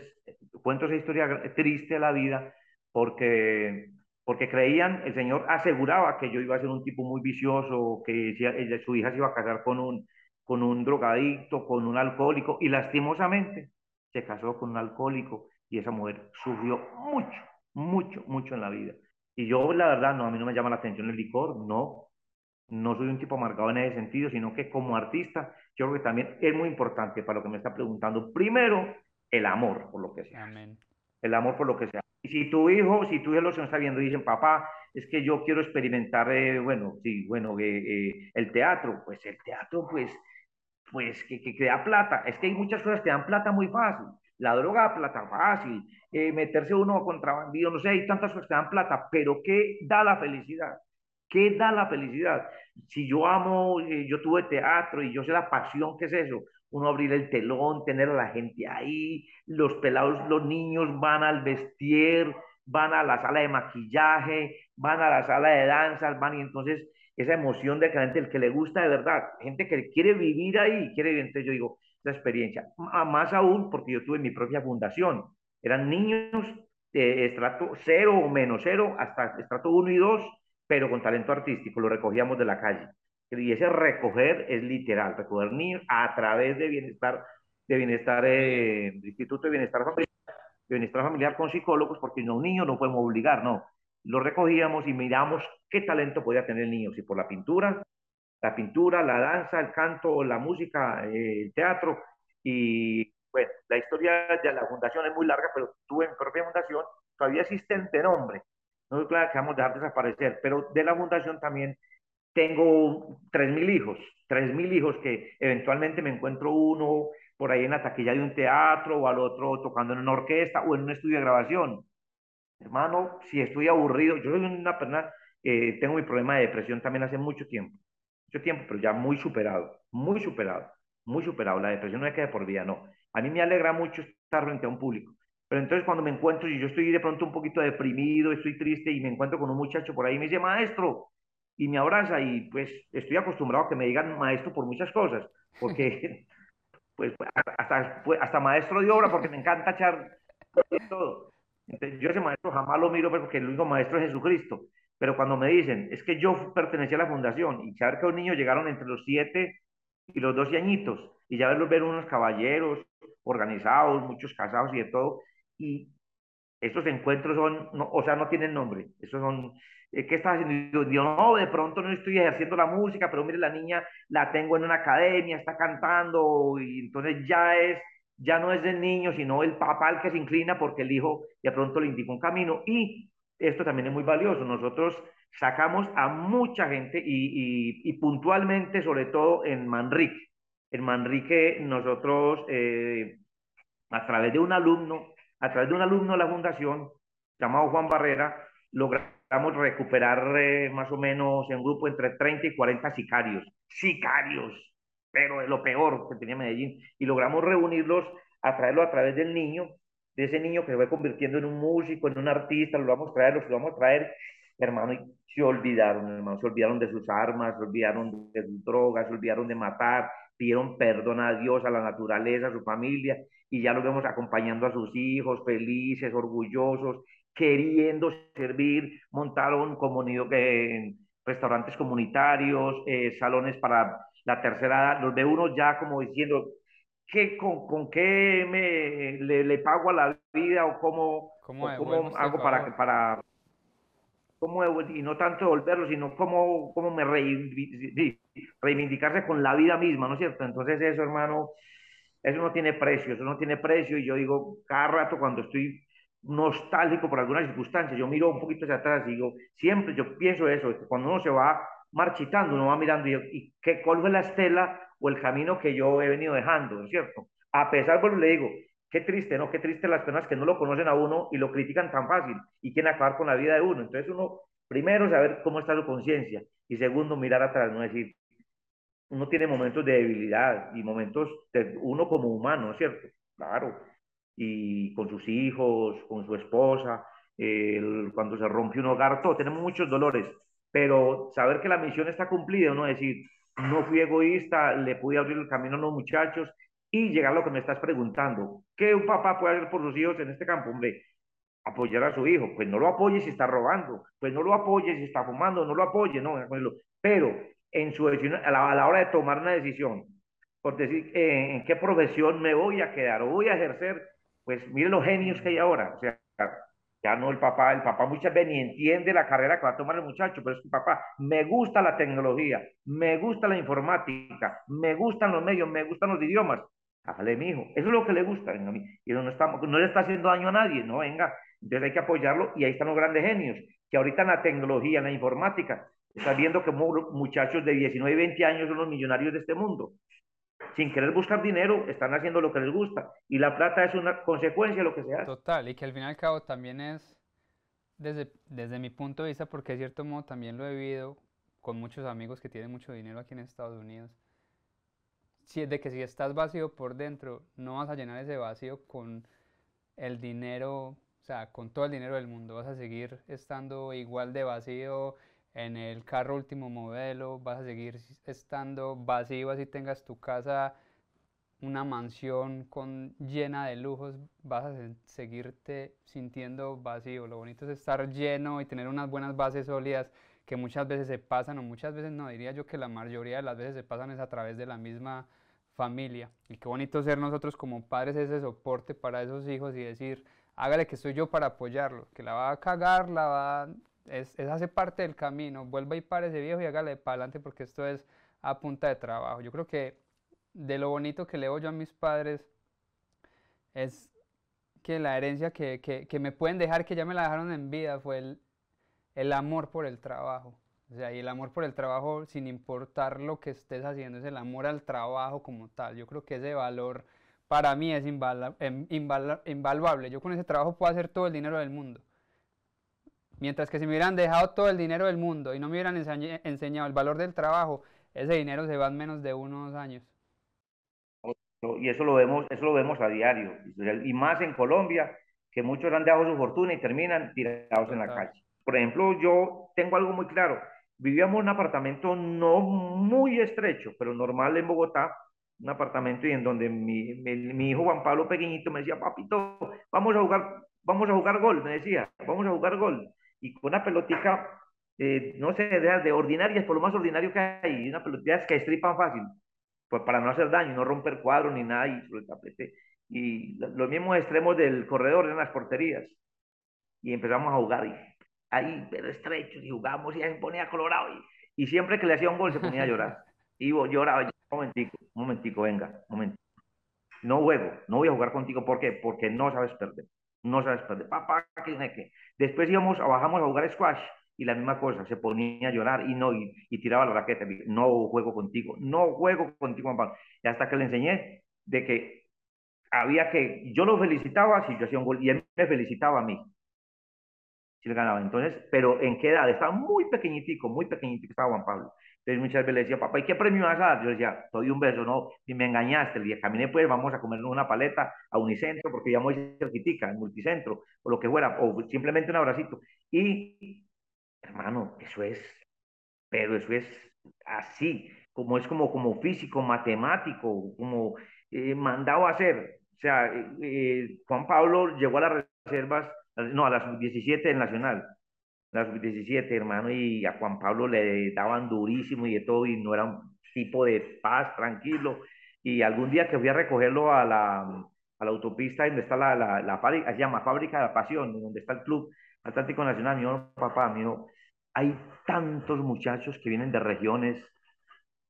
cuento esa historia triste de la vida porque, porque creían, el Señor aseguraba que yo iba a ser un tipo muy vicioso, que su hija se iba a casar con un, con un drogadicto, con un alcohólico y lastimosamente se casó con un alcohólico y esa mujer sufrió mucho, mucho, mucho en la vida. Y yo, la verdad, no, a mí no me llama la atención el licor, no. No soy un tipo amargado en ese sentido, sino que como artista, yo creo que también es muy importante para lo que me está preguntando. Primero, el amor por lo que sea. El amor por lo que sea. Y si tu hijo, si tu hijo lo está viendo dicen, papá, es que yo quiero experimentar, eh, bueno, sí, bueno, eh, eh, el teatro, pues el teatro, pues, pues que, que, da plata. Es que hay muchas cosas que dan plata muy fácil la droga plata fácil, meterse uno a contrabandido, no sé, hay tantas cosas que dan plata, pero ¿qué da la felicidad? ¿Qué da la felicidad? Si yo amo, yo tuve teatro y yo sé la pasión que es eso, uno abrir el telón, tener a la gente ahí, los pelados, los niños van al vestir, van a la sala de maquillaje, van a la sala de danzas, van y entonces esa emoción de que gente, el que le gusta de verdad, gente que quiere vivir ahí, quiere vivir, entonces yo digo, esa experiencia, más aún porque yo tuve mi propia fundación, eran niños de estrato cero o menos cero hasta estrato 1 y 2, pero con talento artístico, lo recogíamos de la calle. Y ese recoger es literal, recoger niños a través de bienestar, de bienestar, eh, Instituto de Bienestar Familiar, de Bienestar Familiar con psicólogos, porque no, un niño no podemos obligar, no. Lo recogíamos y miramos qué talento podía tener el niño, si por la pintura, la pintura, la danza, el canto, la música, eh, el teatro. Y bueno, la historia de la fundación es muy larga, pero tuve mi propia fundación, todavía existente nombre. No es claro que vamos a dejar desaparecer, pero de la fundación también tengo 3.000 hijos, 3.000 hijos que eventualmente me encuentro uno por ahí en la taquilla de un teatro o al otro tocando en una orquesta o en un estudio de grabación. Hermano, si estoy aburrido, yo soy una persona, eh, tengo mi problema de depresión también hace mucho tiempo, mucho tiempo, pero ya muy superado, muy superado, muy superado. La depresión no es que de por vida, no. A mí me alegra mucho estar frente a un público. Pero entonces cuando me encuentro y yo estoy de pronto un poquito deprimido, estoy triste y me encuentro con un muchacho por ahí y me dice, maestro, y me abraza y pues estoy acostumbrado a que me digan maestro por muchas cosas, porque pues hasta, pues, hasta maestro de obra, porque me encanta echar todo. Entonces, yo ese maestro jamás lo miro pues, porque el único maestro es Jesucristo. Pero cuando me dicen, es que yo pertenecía a la fundación y saber que los niños llegaron entre los 7 y los 12 añitos y ya verlos ver unos caballeros organizados, muchos casados y de todo, y estos encuentros son, o sea, no tienen nombre, esos son ¿qué estás haciendo? Yo, no, de pronto no estoy ejerciendo la música, pero mire, la niña la tengo en una academia, está cantando, y entonces ya es, ya no es el niño, sino el papá el que se inclina porque el hijo de pronto le indica un camino. Y esto también es muy valioso. Nosotros sacamos a mucha gente y, y, puntualmente, sobre todo en Manrique. En Manrique nosotros, eh, a través de un alumno, a través de un alumno de la fundación, llamado Juan Barrera, logramos A recuperar eh, más o menos en grupo entre 30 y 40 sicarios. Sicarios, pero es lo peor que tenía Medellín. Y logramos reunirlos, atraerlo a través del niño, de ese niño que se fue convirtiendo en un músico, en un artista, lo vamos a traer, lo vamos a traer, hermano, y se olvidaron, hermano, se olvidaron de sus armas, se olvidaron de sus drogas, se olvidaron de matar, pidieron perdón a Dios, a la naturaleza, a su familia, y ya los vemos acompañando a sus hijos, felices, orgullosos, queriendo servir, montaron comunidad, eh, restaurantes comunitarios, eh, salones para la tercera edad, los ve uno ya como diciendo, ¿qué, con, con qué me, le, pago a la vida o cómo, ¿Cómo, hago para, para cómo, y no tanto devolverlo, sino cómo, cómo me reivindicarse con la vida misma, ¿no es cierto? Entonces eso, hermano, eso no tiene precio, eso no tiene precio y yo digo, cada rato cuando estoy nostálgico por alguna circunstancia. Yo miro un poquito hacia atrás y digo, siempre yo pienso eso, cuando uno se va marchitando, uno va mirando y, y qué, cuál fue la estela o el camino que yo he venido dejando, ¿no es cierto? A pesar, pues le digo, qué triste, ¿no? Qué triste las personas que no lo conocen a uno y lo critican tan fácil y quieren acabar con la vida de uno. Entonces uno, primero, saber cómo está su conciencia y segundo, mirar atrás, no decir, uno tiene momentos de debilidad y momentos de uno como humano, ¿no es cierto? Claro, y con sus hijos, con su esposa, cuando se rompe un hogar, todo, tenemos muchos dolores, pero saber que la misión está cumplida, no decir, no fui egoísta, le pude abrir el camino a los muchachos y llegar a lo que me estás preguntando, ¿qué un papá puede hacer por sus hijos en este campo? Hombre, apoyar a su hijo, pues no lo apoye si está robando, pues no lo apoye si está fumando, no lo apoye, no, pero en su decisión, a la, hora de tomar una decisión, por decir eh, en qué profesión me voy a quedar o voy a ejercer, pues mire los genios que hay ahora, o sea, ya no el papá, el papá muchas veces ni entiende la carrera que va a tomar el muchacho, pero es que papá, me gusta la tecnología, me gusta la informática, me gustan los medios, me gustan los idiomas. Hágale, mi hijo, eso es lo que le gusta, y no, estamos, no le está haciendo daño a nadie, no, venga, entonces hay que apoyarlo y ahí están los grandes genios, que ahorita en la tecnología, en la informática, está viendo que muchachos de 19 y 20 años son los millonarios de este mundo sin querer buscar dinero, están haciendo lo que les gusta. Y la plata es una consecuencia de lo que se hace. Total, y que al fin y al cabo también es, desde, desde mi punto de vista, porque de cierto modo también lo he vivido con muchos amigos que tienen mucho dinero aquí en Estados Unidos, si, de que si estás vacío por dentro, no vas a llenar ese vacío con el dinero, sea, con todo el dinero del mundo, vas a seguir estando igual de vacío en el carro último modelo, vas a seguir estando vacío así tengas tu casa, una mansión con, llena de lujos, vas a seguirte sintiendo vacío. Lo bonito es estar lleno y tener unas buenas bases sólidas que muchas veces se pasan, o muchas veces no, diría yo que la mayoría de las veces se pasan es a través de la misma familia. Y qué bonito ser nosotros como padres ese soporte para esos hijos y decir, hágale que soy yo para apoyarlo, que la va a cagar, la va es, es hace parte del camino, vuelva y pare ese viejo y hágale para adelante porque esto es a punta de trabajo. Yo creo que de lo bonito que leo yo a mis padres es que la herencia que, que, que, me pueden dejar, que ya me la dejaron en vida, fue el, el amor por el trabajo. O sea, y el amor por el trabajo, sin importar lo que estés haciendo, es el amor al trabajo como tal. Yo creo que ese valor para mí es em, invaluable. Yo con ese trabajo puedo hacer todo el dinero del mundo. Mientras que si me hubieran dejado todo el dinero del mundo y no me hubieran enseñado el valor del trabajo, ese dinero se va en menos de unos años. Y eso lo vemos, eso lo vemos a diario. Y más en Colombia, que muchos han dejado su fortuna y terminan tirados en la calle. Por ejemplo, yo tengo algo muy claro. Vivíamos en un apartamento no muy estrecho, pero normal en Bogotá, un apartamento y en donde mi, mi, hijo Juan Pablo pequeñito me decía, papito, vamos a jugar, vamos a jugar gol, me decía, vamos a jugar gol. Y con una pelotica, eh, no sé, de, de ordinarias, por lo más ordinario que hay, una pelotita que estripan fácil, pues para no hacer daño, no romper cuadros ni nada y sobre el tapete. Y los mismos extremos del corredor eran las porterías. Y empezamos a jugar y ahí, pero estrechos, y jugamos y ya se ponía colorado. Y, y siempre que le hacía un gol se ponía a llorar. Y lloraba, un momentico, un momentico, venga, un momentico. No juego, no voy a jugar contigo. ¿Por qué? Porque no sabes perder. No sabes perder. Papá, ¿qué que Después íbamos, bajamos a jugar squash y la misma cosa, se ponía a llorar y no, y, tiraba la raqueta, no juego contigo, no juego contigo, papá. Y hasta que le enseñé de que había que, yo lo felicitaba si yo hacía un gol y él me felicitaba a mí si le ganaba. Entonces, pero ¿en qué edad? Estaba muy pequeñitico, muy pequeñitico estaba Juan Pablo. Entonces muchas veces le decía, papá, ¿y qué premio vas a dar? Yo decía, doy un beso, no, y me engañaste. Le dije, caminé pues, vamos a comernos una paleta a Unicentro, porque ya muy cerquitica, en Multicentro, o lo que fuera, o simplemente un abracito. Y, hermano, eso es, pero eso es así, como es como, como físico, matemático, como eh, mandado a hacer. O sea, eh, eh, Juan Pablo llegó a las reservas no, a la sub-17 del Nacional, la sub-17, hermano, y a Juan Pablo le daban durísimo y de todo, y no era un tipo de paz, tranquilo. Y algún día que fui a recogerlo a la, a la autopista donde está la, la, la fábrica, se llama Fábrica de la Pasión, donde está el Club Atlántico Nacional, mi papá, mi hijo, hay tantos muchachos que vienen de regiones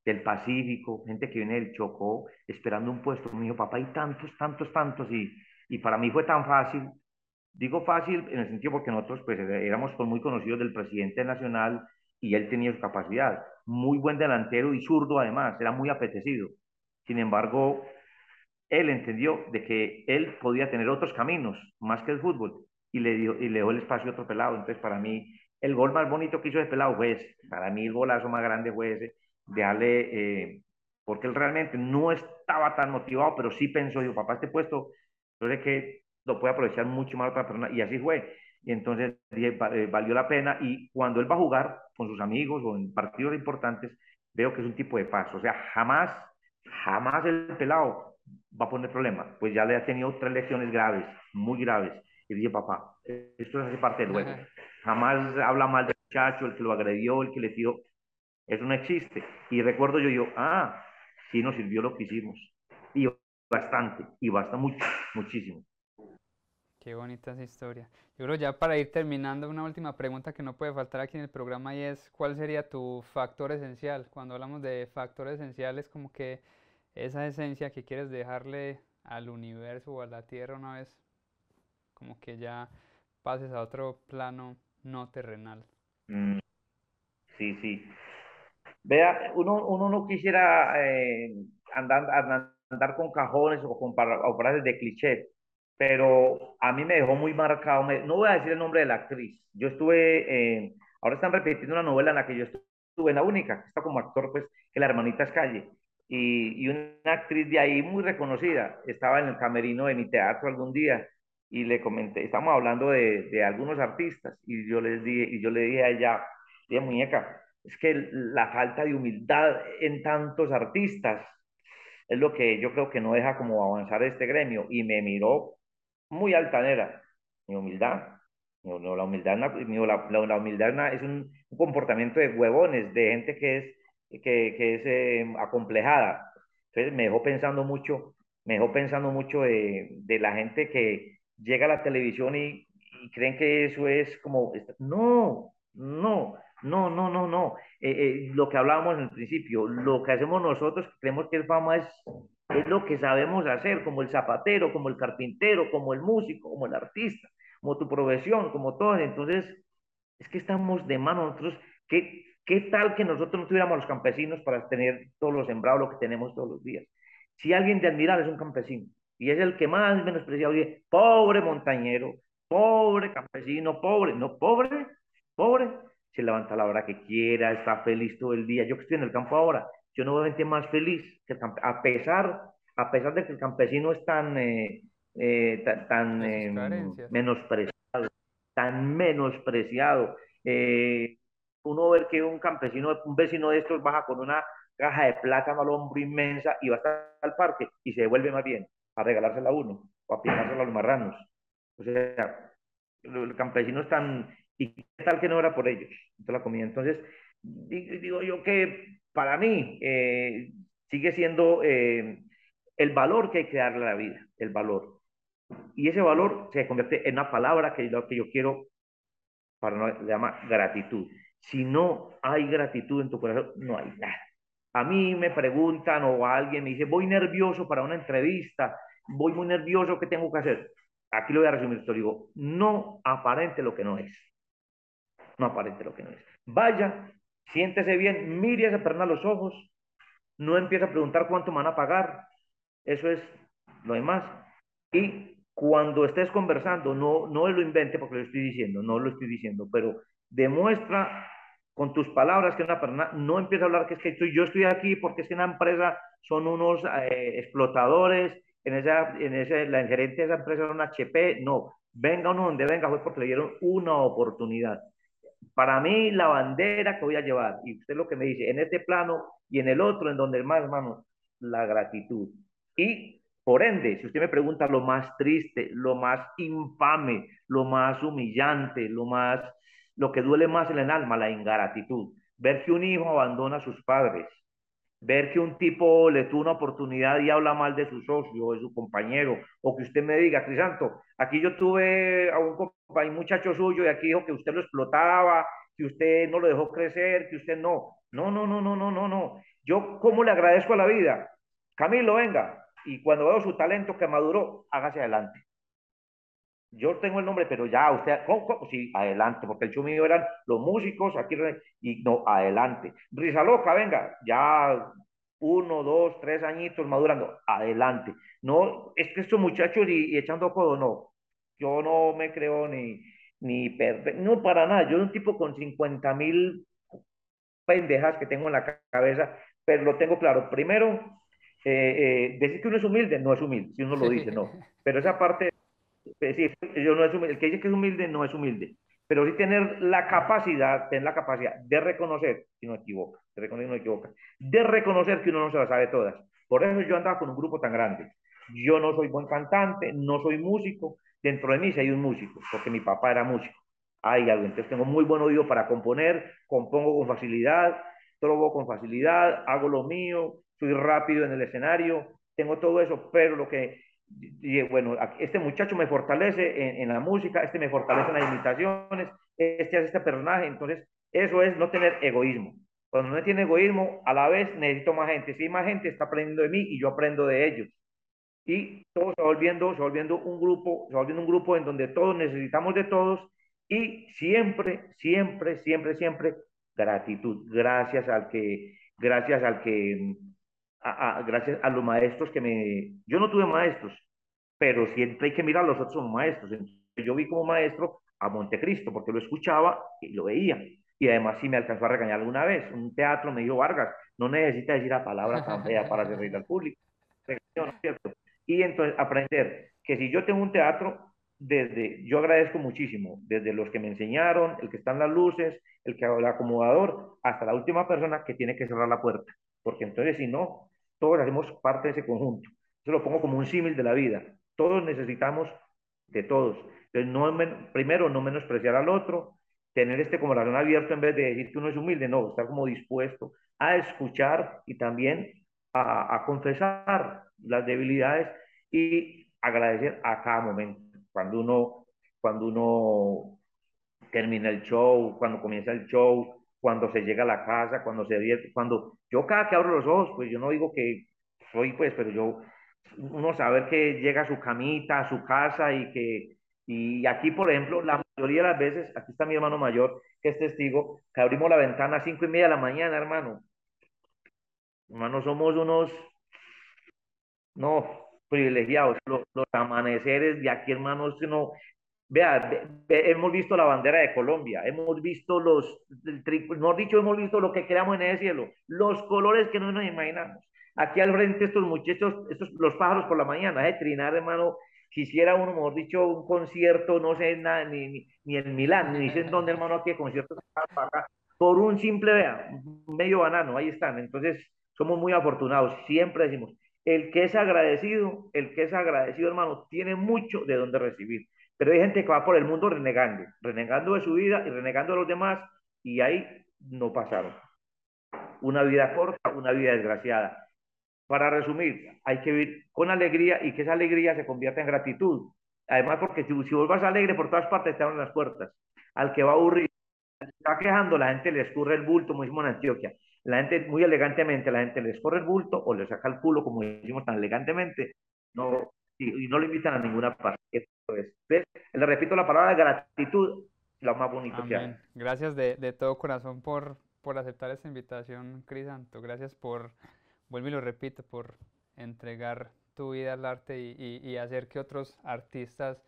del Pacífico, gente que viene del Chocó, esperando un puesto. Mi papá, hay tantos, tantos, tantos, y, y para mí fue tan fácil Digo fácil en el sentido porque nosotros pues éramos muy conocidos del presidente nacional y él tenía su capacidad. Muy buen delantero y zurdo además, era muy apetecido. Sin embargo, él entendió de que él podía tener otros caminos más que el fútbol y le dio, y le dio el espacio a otro pelado. Entonces, para mí, el gol más bonito que hizo de pelado fue ese. Para mí, el golazo más grande fue ese, de darle, eh, porque él realmente no estaba tan motivado, pero sí pensó, digo, papá, este puesto, yo sé que lo puede aprovechar mucho más otra persona. Y así fue. Y entonces dije, eh, valió la pena. Y cuando él va a jugar con sus amigos o en partidos importantes, veo que es un tipo de paz. O sea, jamás, jamás el pelado va a poner problema. Pues ya le ha tenido tres lecciones graves, muy graves. Y dije, papá, esto hace parte del juego. Jamás habla mal del muchacho, el que lo agredió, el que le tiró. Eso no existe. Y recuerdo yo, yo, ah, sí nos sirvió lo que hicimos. Y bastante, y basta mucho, muchísimo. Qué bonita esa historia. Yo creo ya para ir terminando, una última pregunta que no puede faltar aquí en el programa y es, ¿cuál sería tu factor esencial? Cuando hablamos de factores esenciales, como que esa esencia que quieres dejarle al universo o a la Tierra una vez, como que ya pases a otro plano no terrenal. Mm, sí, sí. Vea, uno, uno no quisiera eh, andar, andar, con cajones o con frases de cliché, pero a mí me dejó muy marcado, no voy a decir el nombre de la actriz, yo estuve, ahora están repitiendo una novela en la que yo estuve, en la única, que está como actor, pues, que la hermanita es Calle, y, y, una actriz de ahí muy reconocida, estaba en el camerino de mi teatro algún día, y le comenté, estamos hablando de, de algunos artistas y yo les dije, y yo le dije a ella, dije, muñeca, es que la falta de humildad en tantos artistas es lo que yo creo que no deja como avanzar este gremio y me miró muy altanera, mi humildad, no, no, la humildad, la, la, humildad es un, comportamiento de huevones, de gente que es, que, que es eh, acomplejada. Entonces me dejó pensando mucho, me dejó pensando mucho de, de la gente que llega a la televisión y, y, creen que eso es como, no, no, no, no, no, no. Eh, eh, lo que hablábamos en el principio, lo que hacemos nosotros, creemos que es fama, es, es lo que sabemos hacer, como el zapatero, como el carpintero, como el músico, como el artista como tu profesión, como todo. Entonces, es que estamos de mano nosotros. ¿Qué, ¿Qué tal que nosotros no tuviéramos los campesinos para tener todos los sembrados, lo que tenemos todos los días? Si alguien de admirar es un campesino y es el que más menospreciado, oye, pobre montañero, pobre campesino, pobre, no, pobre, pobre, se levanta la hora que quiera, está feliz todo el día. Yo que estoy en el campo ahora, yo no voy a más feliz que el a pesar, a pesar de que el campesino es tan, eh, eh, tan, em, menospreciado, tan menospreciado. Eh, uno ver que un campesino, un vecino de estos baja con una caja de plátano al hombro inmensa y va hasta el parque y se devuelve más bien a regalársela a uno o a pijársela a los marranos. O sea, el campesino es tan... ¿Y qué tal que no era por ellos? la comida. Entonces, digo yo que para mí eh, sigue siendo el valor que hay que darle a la vida, el valor. Y ese valor se convierte en una palabra que, lo que yo quiero, para no, le llama gratitud. Si no hay gratitud en tu corazón, no hay nada. A mí me preguntan o alguien me dice, voy nervioso para una entrevista, voy muy nervioso, ¿qué tengo que hacer? Aquí lo voy a resumir esto, digo, no aparente lo que no es. No aparente lo que no es. Vaya, siéntese bien, mire a esa persona a los ojos, no empiece a preguntar cuánto me van a pagar, eso es lo demás. Y cuando estés conversando, no, no lo invente porque lo estoy diciendo, no lo estoy diciendo, pero demuestra con tus palabras que una persona no empieza a hablar que es que estoy, yo estoy aquí porque es que una empresa son unos eh, explotadores, en esa, en ese, la gerente de esa empresa es un HP, no, venga uno donde venga fue porque le dieron una oportunidad. Para mí, la bandera que voy a llevar, y usted lo que me dice, en este plano y en el otro, en donde más, hermano, la gratitud. Y por ende, si usted me pregunta lo más triste, lo más infame, lo más humillante, lo más, lo que duele más en el alma, la ingratitud. Ver que un hijo abandona a sus padres, ver que un tipo le tuvo una oportunidad y habla mal de su socio, de su compañero, o que usted me diga, Crisanto, aquí yo tuve a un, un muchacho suyo y aquí dijo que usted lo explotaba, que usted no lo dejó crecer, que usted no. No, no, no, no, no, no, no. Yo, ¿cómo le agradezco a la vida? Camilo, venga, y cuando veo su talento que maduró, hágase adelante. Yo tengo el nombre, pero ya usted, ¿cómo, sí, adelante, porque el show mío eran los músicos, aquí, y no, adelante. Risa loca, venga, ya uno, dos, tres añitos madurando, adelante. No, es que estos muchachos y, echando codo, no. Yo no me creo ni, ni no para nada. Yo soy un tipo con 50 mil pendejas que tengo en la cabeza, pero lo tengo claro. Primero, eh, eh, decir que uno es humilde no es humilde, si uno lo dice, no. Pero esa parte, eh, yo no es el que dice que es humilde no es humilde. Pero sí tener la capacidad, tener la capacidad de reconocer si no equivoca, de reconocer no equivoca, de reconocer que uno no se las sabe todas. Por eso yo andaba con un grupo tan grande. Yo no soy buen cantante, no soy músico. Dentro de mí sí hay un músico, porque mi papá era músico. Hay algo, entonces tengo muy buen oído para componer, compongo con facilidad, trobo con facilidad, hago lo mío, soy rápido en el escenario, tengo todo eso, pero lo que, bueno, este muchacho me fortalece en, la música, este me fortalece en las imitaciones, este hace este personaje, entonces eso es no tener egoísmo. Cuando no tiene egoísmo, a la vez necesito más gente. Si más gente, está aprendiendo de mí y yo aprendo de ellos. Y todo se va volviendo, se va volviendo un grupo, se va volviendo un grupo en donde todos necesitamos de todos y siempre, siempre, siempre, siempre gratitud. Gracias al que, gracias al que gracias a los maestros que me... Yo no tuve maestros, pero siempre hay que mirar a los otros maestros. yo vi como maestro a Montecristo, porque lo escuchaba y lo veía. Y además sí me alcanzó a regañar alguna vez. Un teatro me dijo, Vargas, no necesita decir la palabra tan fea para reír al público. Y entonces aprender que si yo tengo un teatro, desde, yo agradezco muchísimo, desde los que me enseñaron, el que está en las luces, el que el acomodador, hasta la última persona que tiene que cerrar la puerta, porque entonces si no, todos hacemos parte de ese conjunto. Yo lo pongo como un símil de la vida. Todos necesitamos de todos. Entonces, no, primero, no menospreciar al otro, tener este como corazón abierto en vez de decir que uno es humilde, no, estar como dispuesto a escuchar y también a, a confesar las debilidades y agradecer a cada momento. Cuando uno, cuando uno termina el show, cuando comienza el show, cuando se llega a la casa, cuando se divierte, cuando yo cada que abro los ojos, pues yo no digo que soy pues, pero yo, uno saber que llega a su camita, a su casa y que, y aquí por ejemplo, la mayoría de las veces, aquí está mi hermano mayor, que es testigo, que abrimos la ventana a cinco y media de la mañana, hermano. Hermano, somos unos, no, privilegiados. Los, los amaneceres de aquí, hermanos, no, Vea, hemos visto la bandera de Colombia, hemos visto los, el mejor dicho, hemos visto lo que creamos en el cielo, los colores que no nos imaginamos. Aquí al frente estos muchachos, estos, los pájaros por la mañana, de trinar, hermano, quisiera uno, mejor dicho, un concierto, no sé, nada, ni, ni, en Milán, ni sé en dónde, hermano, aquí conciertos por un simple, vea, medio banano, ahí están. Entonces, somos muy afortunados, siempre decimos, el que es agradecido, el que es agradecido, hermano, tiene mucho de dónde recibir. Pero hay gente que va por el mundo renegando, renegando de su vida y renegando de los demás, y ahí no pasaron. Una vida corta, una vida desgraciada. Para resumir, hay que vivir con alegría y que esa alegría se convierta en gratitud. Además, porque si, si vos vas alegre, por todas partes te abren las puertas. Al que va aburrido, está quejando, la gente le escurre el bulto, como decimos en Antioquia. La gente, muy elegantemente, la gente le escurre el bulto o le saca el culo, como decimos tan elegantemente. No, y, no le invitan a ninguna parte. Le repito la palabra gratitud, lo más bonito que hay. Gracias de, de, todo corazón por, por aceptar esta invitación, Crisanto. Gracias por, vuelvo y lo repito, por entregar tu vida al arte y, y, hacer que otros artistas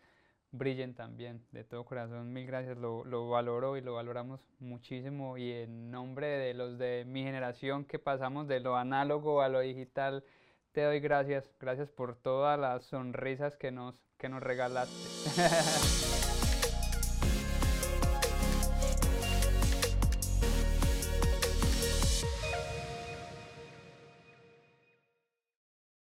brillen también. De todo corazón, mil gracias. Lo, lo valoro y lo valoramos muchísimo. Y en nombre de los de mi generación que pasamos de lo análogo a lo digital, te doy gracias, gracias por todas las sonrisas que nos, que nos regalaste.